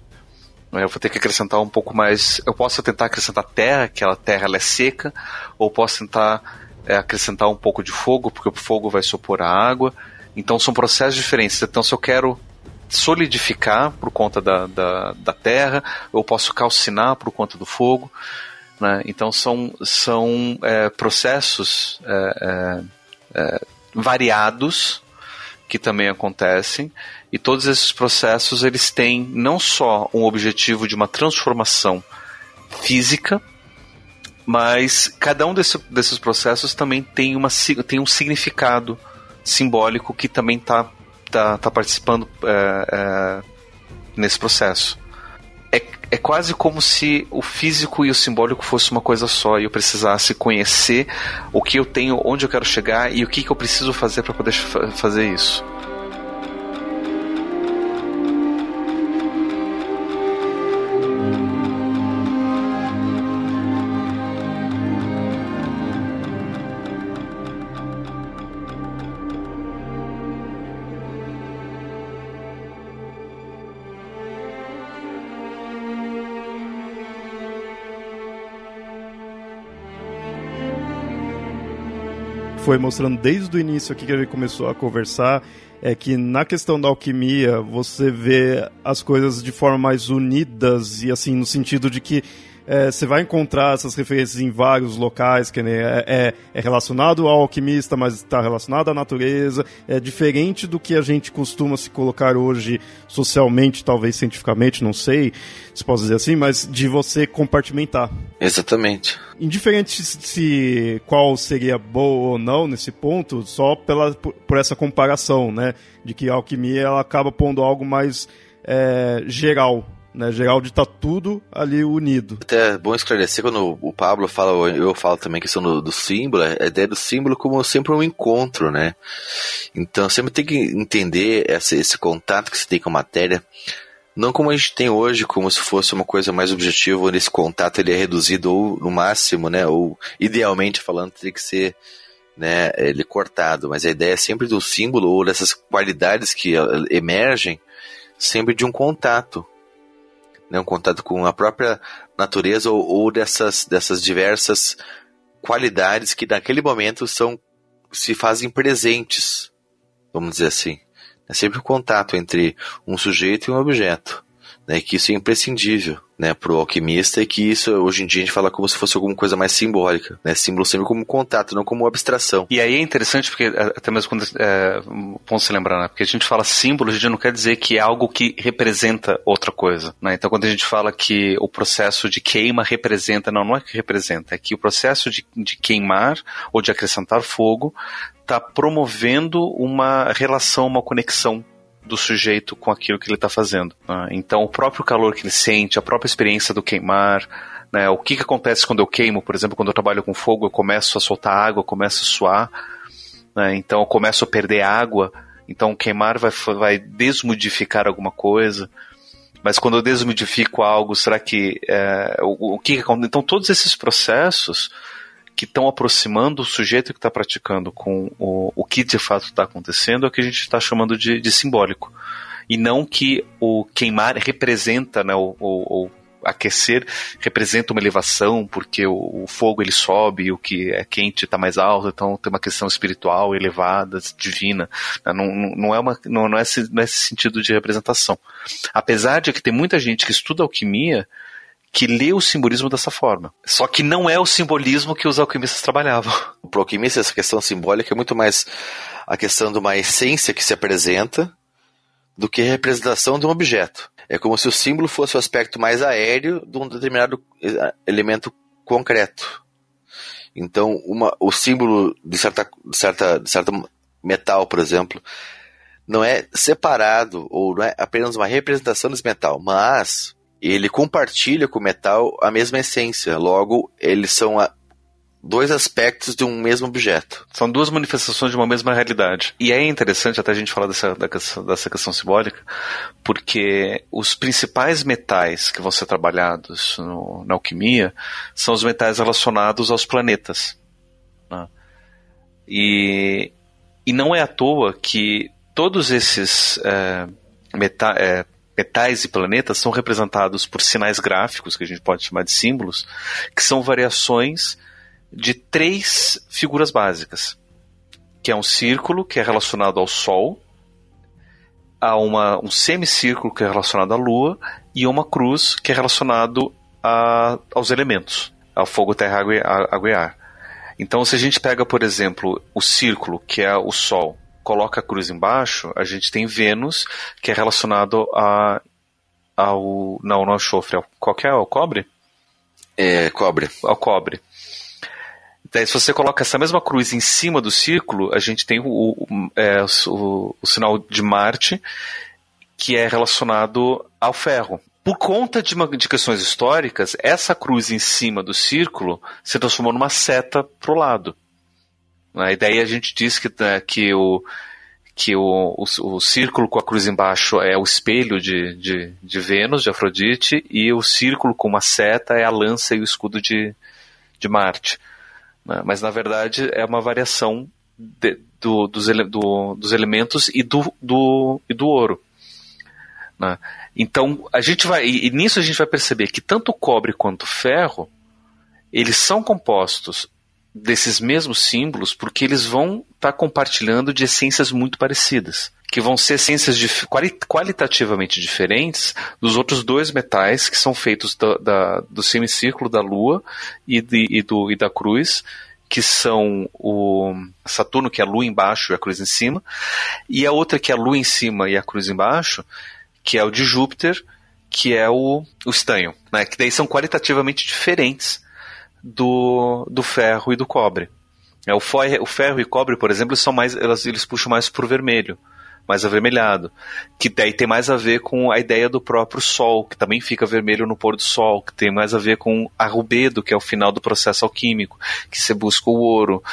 né? eu vou ter que acrescentar um pouco mais. Eu posso tentar acrescentar terra, aquela terra ela é seca, ou posso tentar é, acrescentar um pouco de fogo, porque o fogo vai supor a água. Então, são processos diferentes. Então, se eu quero solidificar por conta da, da, da terra, eu posso calcinar por conta do fogo. Né? Então são, são é, processos é, é, é variados que também acontecem, e todos esses processos eles têm não só um objetivo de uma transformação física, mas cada um desse, desses processos também tem, uma, tem um significado simbólico que também está tá, tá participando é, é, nesse processo. É, é quase como se o físico e o simbólico fosse uma coisa só e eu precisasse conhecer o que eu tenho, onde eu quero chegar e o que, que eu preciso fazer para poder fazer isso. Foi mostrando desde o início aqui que ele começou a conversar é que na questão da alquimia você vê as coisas de forma mais unidas e assim no sentido de que é, você vai encontrar essas referências em vários locais, que é, é, é relacionado ao alquimista, mas está relacionado à natureza, é diferente do que a gente costuma se colocar hoje socialmente, talvez cientificamente, não sei se posso dizer assim, mas de você compartimentar. Exatamente. Indiferente se qual seria boa ou não nesse ponto, só pela, por, por essa comparação, né, de que a alquimia ela acaba pondo algo mais é, geral né? Geraldo tá tudo ali unido. Até é bom esclarecer quando o Pablo fala, eu falo também questão do, do símbolo, a ideia do símbolo como sempre um encontro, né? Então sempre tem que entender esse, esse contato que você tem com a matéria, não como a gente tem hoje, como se fosse uma coisa mais objetiva, onde esse contato ele é reduzido ou no máximo, né? Ou idealmente falando, teria que ser né, ele cortado, mas a ideia é sempre do símbolo ou dessas qualidades que emergem sempre de um contato né, um contato com a própria natureza ou, ou dessas, dessas diversas qualidades que naquele momento são se fazem presentes, vamos dizer assim. É sempre o um contato entre um sujeito e um objeto né, que isso é imprescindível né, para o alquimista e que isso hoje em dia a gente fala como se fosse alguma coisa mais simbólica, né, símbolo sempre como contato, não como abstração. E aí é interessante porque é, até mesmo quando é, se lembrar, né, porque a gente fala símbolo, a gente não quer dizer que é algo que representa outra coisa, né? Então quando a gente fala que o processo de queima representa, não, não é que representa, é que o processo de, de queimar ou de acrescentar fogo está promovendo uma relação, uma conexão do sujeito com aquilo que ele está fazendo. Né? Então, o próprio calor que ele sente, a própria experiência do queimar, né? o que, que acontece quando eu queimo, por exemplo, quando eu trabalho com fogo, eu começo a soltar água, começo a suar, né? então eu começo a perder água, então queimar vai, vai desmodificar alguma coisa. Mas quando eu desmodifico algo, será que é, o, o que? Então todos esses processos que estão aproximando o sujeito que está praticando com o, o que de fato está acontecendo é o que a gente está chamando de, de, simbólico. E não que o queimar representa, né, o, o, o aquecer representa uma elevação, porque o, o, fogo ele sobe, o que é quente está mais alto, então tem uma questão espiritual elevada, divina. Né, não, não, é, uma, não, não, é esse, não é esse sentido de representação. Apesar de que tem muita gente que estuda alquimia que lê o simbolismo dessa forma. Só que não é o simbolismo que os alquimistas trabalhavam. <laughs> Para o alquimista, essa questão simbólica é muito mais a questão de uma essência que se apresenta do que a representação de um objeto. É como se o símbolo fosse o aspecto mais aéreo de um determinado eh, elemento concreto. Então, uma, o símbolo de certa, de certa, de certa metal, por exemplo, não é separado ou não é apenas uma representação desse metal, mas ele compartilha com o metal a mesma essência. Logo, eles são dois aspectos de um mesmo objeto. São duas manifestações de uma mesma realidade. E é interessante até a gente falar dessa, dessa questão simbólica, porque os principais metais que vão ser trabalhados no, na alquimia são os metais relacionados aos planetas. Né? E, e não é à toa que todos esses é, metais. É, metais e planetas são representados por sinais gráficos, que a gente pode chamar de símbolos, que são variações de três figuras básicas, que é um círculo que é relacionado ao Sol, a uma, um semicírculo que é relacionado à Lua e uma cruz que é relacionado a, aos elementos, ao fogo, terra, água e ar. Então, se a gente pega, por exemplo, o círculo, que é o Sol, coloca a cruz embaixo, a gente tem Vênus, que é relacionado a, ao. Não, não ao chofre. Qual que é? Ao cobre? É, cobre. Ao cobre. Daí, se você coloca essa mesma cruz em cima do círculo, a gente tem o, o, é, o, o sinal de Marte, que é relacionado ao ferro. Por conta de, uma, de, questões históricas, essa cruz em cima do círculo se transformou numa seta pro lado. E daí a gente diz que, né, que, o, que o, o, o, círculo com a cruz embaixo é o espelho de, de, de, Vênus, de Afrodite, e o círculo com uma seta é a lança e o escudo de, de Marte. Né? Mas na verdade é uma variação de, do, dos, ele, do, dos, elementos e do, do, e do ouro. Né? Então a gente vai e, e nisso a gente vai perceber que tanto o cobre quanto o ferro eles são compostos desses mesmos símbolos porque eles vão estar tá compartilhando de essências muito parecidas, que vão ser essências qualitativamente diferentes dos outros dois metais que são feitos da, do semicírculo da Lua e, de, e, do, e da Cruz, que são o Saturno, que é a Lua embaixo e a Cruz em cima, e a outra que é a Lua em cima e a Cruz embaixo, que é o de Júpiter, que é o, o estanho, né? que daí são qualitativamente diferentes do, do ferro e do cobre. É, o, o ferro e cobre, por exemplo, são mais, elas, eles puxam mais para o vermelho, mais avermelhado, que daí tem mais a ver com a ideia do próprio Sol, que também fica vermelho no pôr do Sol, que tem mais a ver com a rubedo, que é o final do processo alquímico, que você busca o ouro,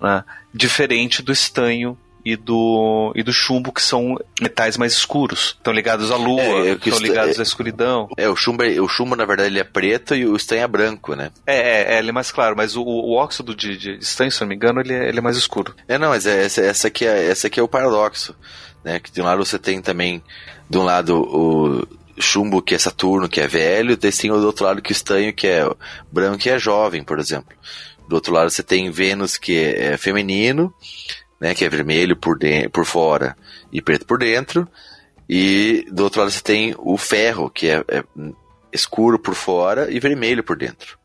né? diferente do estanho e do, e do chumbo, que são metais mais escuros. Estão ligados à lua, é, estão ligados é, à escuridão. É, o chumbo, o chumbo, na verdade, ele é preto e o estanho é branco, né? É, é, é ele é mais claro, mas o, o óxido de, de estanho, se não me engano, ele é, ele é mais escuro. É, não, mas é, essa, essa, aqui é, essa aqui é o paradoxo, né? Que de um lado você tem também, de um lado, o chumbo que é Saturno, que é velho, e tem do outro lado que o estanho, que é branco, que é jovem, por exemplo. Do outro lado você tem Vênus, que é feminino, né, que é vermelho por, dentro, por fora e preto por dentro. E do outro lado você tem o ferro, que é, é escuro por fora e vermelho por dentro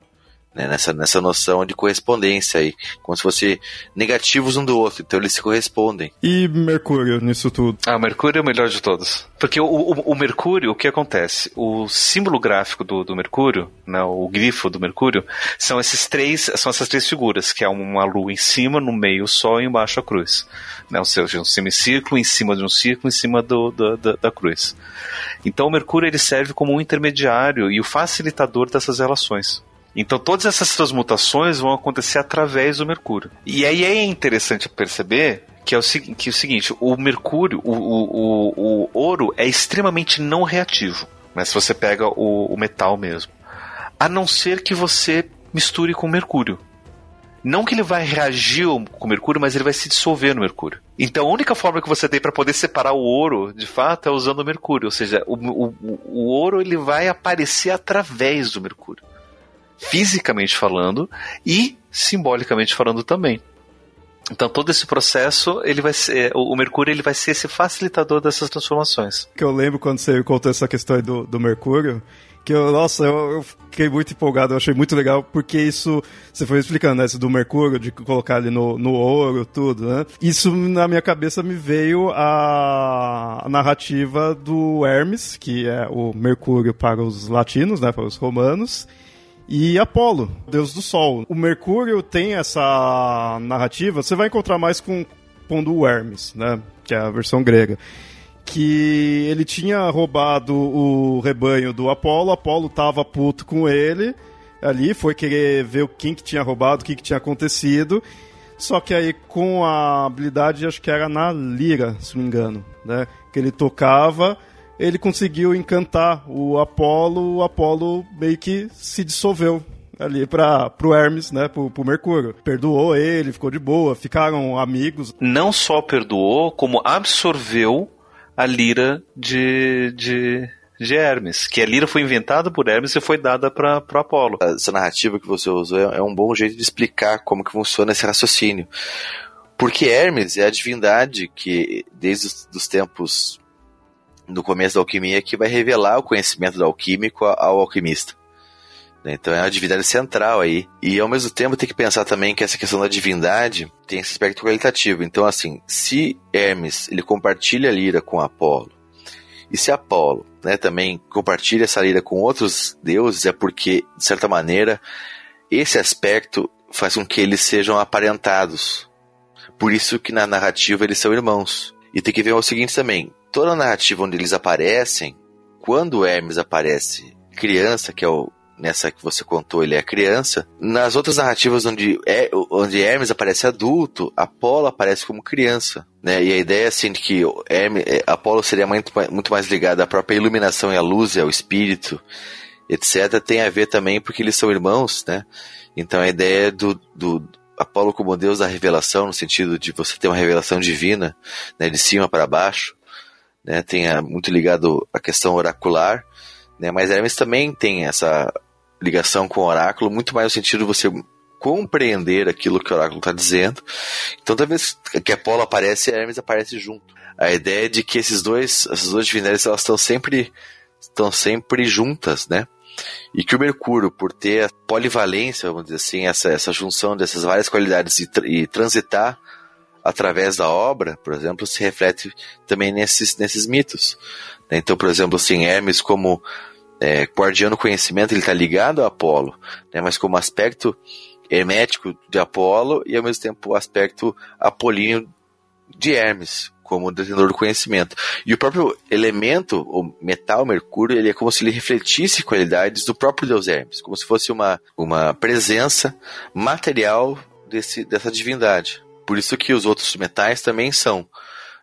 né, nessa, nessa noção de correspondência aí, como se fossem negativos um do outro, então eles se correspondem. E Mercúrio nisso tudo? Ah, Mercúrio é o melhor de todos. Porque o, o, o Mercúrio, o que acontece? O símbolo gráfico do, do Mercúrio, né, o grifo do Mercúrio, são esses três, são essas três figuras, que é uma lua em cima, no meio o sol e embaixo a cruz. Né, ou seja, um semicírculo em cima de um círculo em cima do, do da, da cruz. Então o Mercúrio ele serve como um intermediário e o facilitador dessas relações. Então todas essas transmutações vão acontecer através do Mercúrio. E aí é interessante perceber que é o, que é o seguinte: o Mercúrio, o, o, o, ouro é extremamente não reativo. Mas se você pega o, o metal mesmo. A não ser que você misture com Mercúrio. Não que ele vai reagir com o mercúrio, mas ele vai se dissolver no mercúrio. Então a única forma que você tem para poder separar o ouro, de fato, é usando o mercúrio. Ou seja, o, o, o ouro ele vai aparecer através do mercúrio fisicamente falando e simbolicamente falando também. Então todo esse processo, ele vai ser, o Mercúrio ele vai ser esse facilitador dessas transformações. Que eu lembro quando você contou essa questão do, do Mercúrio, que eu, nossa, eu, eu, fiquei muito empolgado, eu achei muito legal, porque isso, você foi explicando, né, isso do Mercúrio, de colocar ali no, no ouro, tudo, né? Isso na minha cabeça me veio a narrativa do Hermes, que é o Mercúrio para os latinos, né, para os romanos, e Apolo, deus do sol. O Mercúrio tem essa narrativa, você vai encontrar mais com pondo o Hermes, né, que é a versão grega. Que ele tinha roubado o rebanho do Apolo, Apolo tava puto com ele ali, foi querer ver quem que tinha roubado, o que, que tinha acontecido. Só que aí com a habilidade, acho que era na lira, se não me engano, né? Que ele tocava, ele conseguiu encantar o Apolo, o Apolo meio que se dissolveu ali para pro Hermes, né, pro, pro Mercúrio. Perdoou ele, ficou de boa, ficaram amigos. Não só perdoou, como absorveu a lira de, de, de Hermes, que a lira foi inventada por Hermes e foi dada para pro Apolo. Essa narrativa que você usou é, é um bom jeito de explicar como que funciona esse raciocínio. Porque Hermes é a divindade que, desde os tempos no começo da alquimia que vai revelar o conhecimento do alquímico ao alquimista. Né? Então é uma divindade central aí. E ao mesmo tempo tem que pensar também que essa questão da divindade tem esse aspecto qualitativo. Então, assim, se Hermes ele compartilha a lira com Apolo, e se Apolo né, também compartilha essa lira com outros deuses, é porque, de certa maneira, esse aspecto faz com que eles sejam aparentados. Por isso que na narrativa eles são irmãos. E tem que ver o seguinte também: toda a narrativa onde eles aparecem, quando Hermes aparece criança, que é o nessa que você contou, ele é criança. Nas outras narrativas onde, é, onde Hermes aparece adulto, Apolo aparece como criança. Né? E a ideia assim de que Hermes, é, Apolo seria muito, muito mais ligado à própria iluminação e à luz e ao espírito, etc., tem a ver também porque eles são irmãos, né? Então a ideia do, do Apolo como Deus da revelação, no sentido de você ter uma revelação divina, né, de cima para baixo, né, tem muito ligado à questão oracular, né, mas Hermes também tem essa ligação com o oráculo, muito mais no sentido de você compreender aquilo que o oráculo está dizendo. Então, toda vez que Apolo aparece, Hermes aparece junto. A ideia é de que esses dois, essas duas divindades, elas estão sempre, estão sempre juntas, né? E que o Mercúrio, por ter a polivalência, vamos dizer assim, essa, essa junção dessas várias qualidades e, e transitar através da obra, por exemplo, se reflete também nesses, nesses mitos. Né? Então, por exemplo, assim, Hermes como é, guardião do conhecimento, ele está ligado a Apolo, né, mas como aspecto hermético de Apolo e ao mesmo tempo o aspecto apolíneo de Hermes, como detentor do conhecimento. E o próprio elemento, o metal Mercúrio, ele é como se ele refletisse qualidades do próprio deus Hermes, como se fosse uma, uma presença material desse, dessa divindade. Por isso que os outros metais também são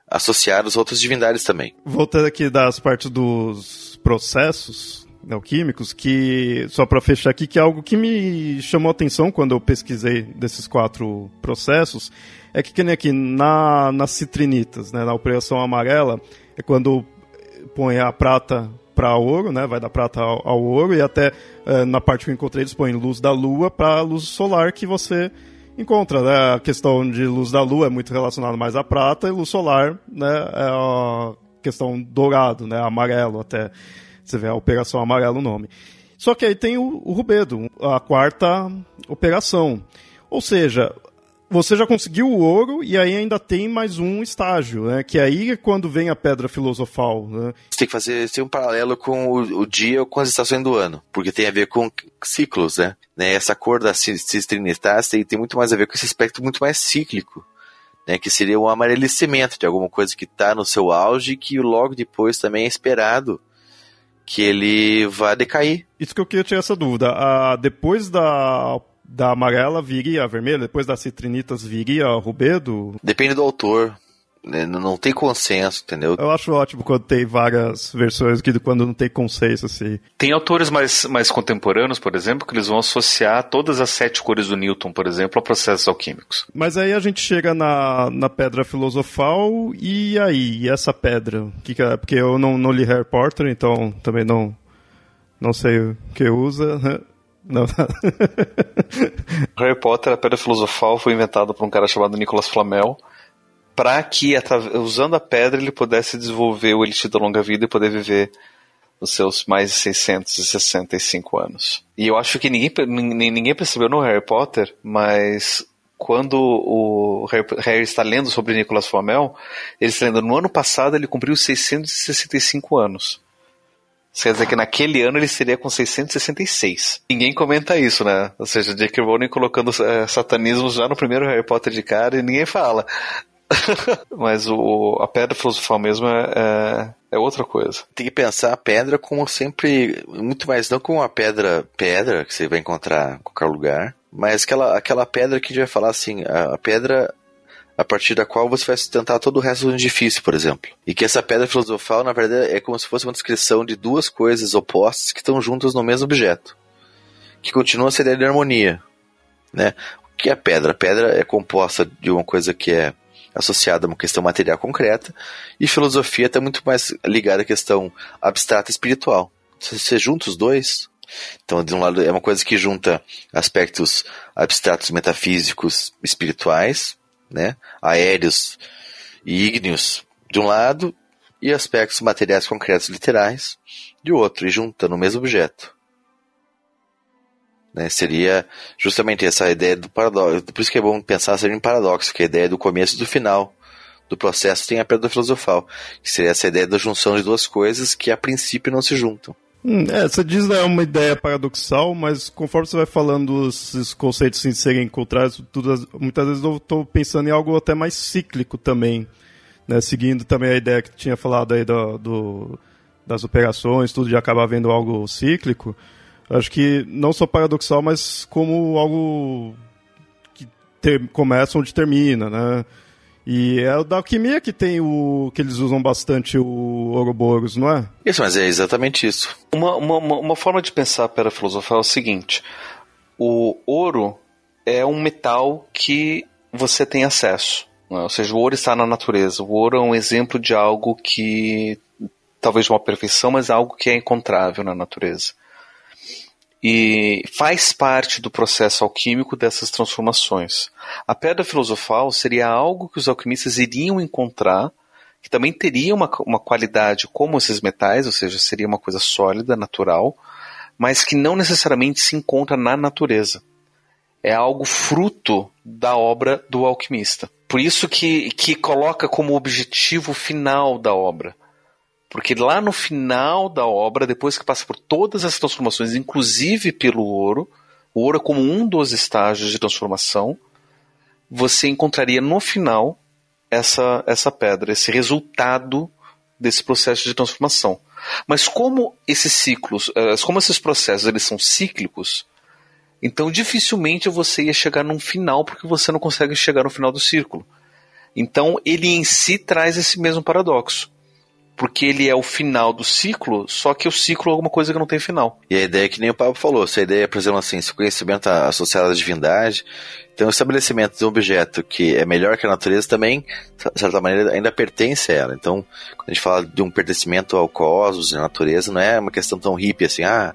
associados a outras divindades também. Voltando aqui das partes dos processos, neoquímicos, que, só para fechar aqui, que é algo que me chamou a atenção quando eu pesquisei desses quatro processos, é que, que nem aqui, na, nas citrinitas, né, na operação amarela, é quando põe a prata para ouro, né, vai da prata ao, ao ouro, e até é, na parte que eu encontrei eles põem luz da lua para luz solar que você encontra, né, a questão de luz da lua é muito relacionada mais à prata, e luz solar, né, é a questão dourado, né, amarelo até. Você vê a Operação Amarelo o nome. Só que aí tem o, o Rubedo, a quarta operação. Ou seja, você já conseguiu o ouro e aí ainda tem mais um estágio, né? Que aí é quando vem a pedra filosofal, né? Você tem que fazer tem um paralelo com o, o, dia ou com as estações do ano, porque tem a ver com ciclos, né? né? Essa cor da cistrinitas tem, tem muito mais a ver com esse aspecto muito mais cíclico. Né, que seria um amarelecimento de alguma coisa que está no seu auge e que logo depois também é esperado que ele vai decair. Isso que eu queria tirar essa dúvida. Ah, depois da da amarela viria a vermelha, depois das citrinitas viria a rubedo? Depende do autor. Né? Não tem consenso, entendeu? Eu acho ótimo quando tem várias versões que quando não tem consenso, assim. Tem autores mais, mais contemporâneos, por exemplo, que eles vão associar todas as sete cores do Newton, por exemplo, a processos alquímicos. Mas aí a gente chega na, na pedra filosofal, e aí? E essa pedra? Que que é? Porque eu não, não li Harry Potter, então também não, não sei o que usa. Não. <laughs> Harry Potter, a pedra filosofal, foi inventada por um cara chamado Nicolas Flamel para que, usando a pedra, ele pudesse desenvolver o Elite da Longa Vida e poder viver os seus mais de 665 anos. E eu acho que ninguém, ninguém percebeu no Harry Potter, mas quando o Harry está lendo sobre Nicolas Flamel, ele está lendo no ano passado ele cumpriu 665 anos. Isso quer dizer que naquele ano ele seria com 666. Ninguém comenta isso, né? Ou seja, J.K. Rowling colocando é, satanismo já no primeiro Harry Potter de cara e ninguém fala. <laughs> Mas o, a pedra filosofal mesmo é, é, é, outra coisa. Tem que pensar a pedra como sempre, muito mais não como uma pedra pedra que você vai encontrar em qualquer lugar, mas aquela, aquela pedra que a gente vai falar assim, a, a pedra a partir da qual você vai sustentar todo o resto do edifício, por exemplo. E que essa pedra filosofal, na verdade, é como se fosse uma descrição de duas coisas opostas que estão juntas no mesmo objeto, que continua a ser de harmonia, né? O que é a pedra? A pedra é composta de uma coisa que é associada a uma questão material concreta, e filosofia está muito mais ligada à questão abstrata e espiritual. Se você junta os dois, então, de um lado, é uma coisa que junta aspectos abstratos, metafísicos, espirituais, né, aéreos e ígneos de um lado, e aspectos materiais concretos literais de outro, e junta no mesmo objeto. Né? Seria justamente essa ideia do paradoxo. Por isso que é bom pensar sempre em paradoxo, que a ideia do começo e do final do processo tem a pedra filosofal, que seria essa ideia da junção de duas coisas que a princípio não se juntam. Hum, é, você diz que é uma ideia paradoxal, mas conforme você vai falando esses conceitos sem serem encontrados, tudo, muitas vezes eu estou pensando em algo até mais cíclico também, né? seguindo também a ideia que tinha falado aí do, do das operações, tudo de acabar vendo algo cíclico. Acho que não só paradoxal, mas como algo que ter, começa onde termina, né? E é o da alquimia que tem o. que eles usam bastante o Ouroboros, não é? Isso, mas é exatamente isso. Uma, uma, uma forma de pensar para filosofar é o seguinte: o ouro é um metal que você tem acesso. É? Ou seja, o ouro está na natureza. O ouro é um exemplo de algo que. talvez de uma perfeição, mas algo que é encontrável na natureza e faz parte do processo alquímico dessas transformações. A pedra filosofal seria algo que os alquimistas iriam encontrar, que também teria uma, uma qualidade como esses metais, ou seja, seria uma coisa sólida, natural, mas que não necessariamente se encontra na natureza. É algo fruto da obra do alquimista. Por isso que, que coloca como objetivo final da obra. Porque lá no final da obra, depois que passa por todas as transformações, inclusive pelo ouro, o ouro é como um dos estágios de transformação, você encontraria no final essa, essa pedra, esse resultado desse processo de transformação. Mas como esses ciclos, eh, como esses processos eles são cíclicos, então dificilmente você ia chegar num final porque você não consegue chegar no final do círculo. Então ele em si traz esse mesmo paradoxo porque ele é o final do ciclo, só que o ciclo é alguma coisa que não tem final. E a ideia é que nem o Pablo falou, se a ideia é, por exemplo, assim, se o conhecimento associado à divindade, então o estabelecimento de um objeto que é melhor que a natureza também, de certa maneira, ainda pertence a ela. Então, quando a gente fala de um pertencimento ao cosmos, à natureza, não é uma questão tão hippie assim, ah,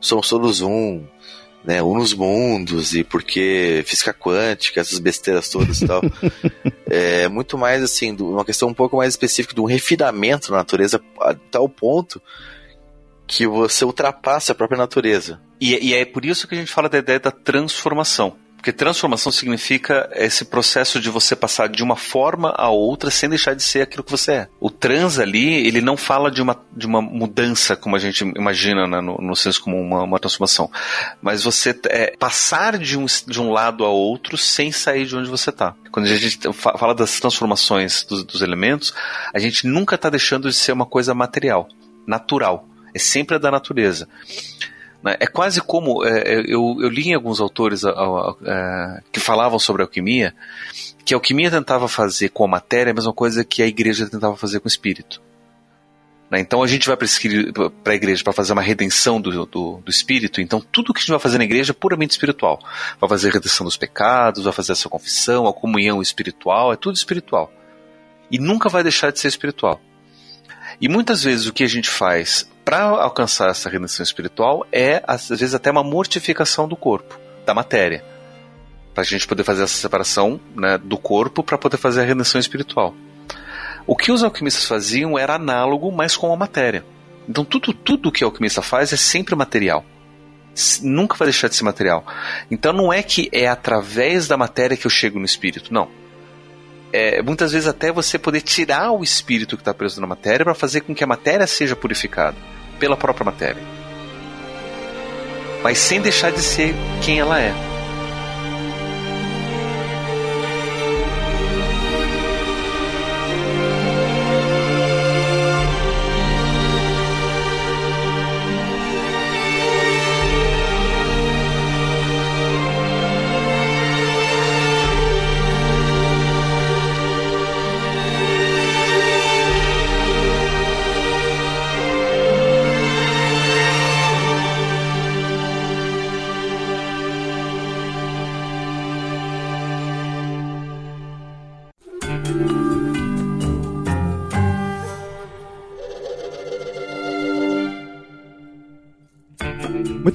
somos todos um, né, nos mundos e porque física quântica, essas besteiras todas e tal. <laughs> é muito mais assim, uma questão um pouco mais específica de um refinamento da natureza a tal ponto que você ultrapassa a própria natureza. E, e é por isso que a gente fala da ideia da transformação. Porque transformação significa esse processo de você passar de uma forma a outra sem deixar de ser aquilo que você é. O trans ali, ele não fala de uma, de uma mudança, como a gente imagina né, no, no senso como uma, uma transformação. Mas você é, passar de um, de um lado a outro sem sair de onde você está. Quando a gente fala das transformações dos, dos elementos, a gente nunca está deixando de ser uma coisa material, natural. É sempre a da natureza. Né? É quase como é, é, eu, eu, li em alguns autores a, a, a, é, que falavam sobre alquimia, que a alquimia tentava fazer com a matéria a mesma coisa que a igreja tentava fazer com o espírito. Né? Então a gente vai para a igreja para fazer uma redenção do, do, do, espírito, então tudo que a gente vai fazer na igreja é puramente espiritual. Vai fazer a redenção dos pecados, vai fazer essa confissão, a comunhão espiritual, é tudo espiritual. E nunca vai deixar de ser espiritual. E muitas vezes o que a gente faz para alcançar essa redenção espiritual é, às vezes, até uma mortificação do corpo, da matéria. Para a gente poder fazer essa separação né, do corpo para poder fazer a redenção espiritual. O que os alquimistas faziam era análogo, mas com a matéria. Então tudo, tudo que o alquimista faz é sempre material. Nunca vai deixar de ser material. Então não é que é através da matéria que eu chego no espírito, não. É, muitas vezes até você poder tirar o espírito que está preso na matéria para fazer com que a matéria seja purificada pela própria matéria. Mas sem deixar de ser quem ela é.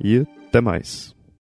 E até mais.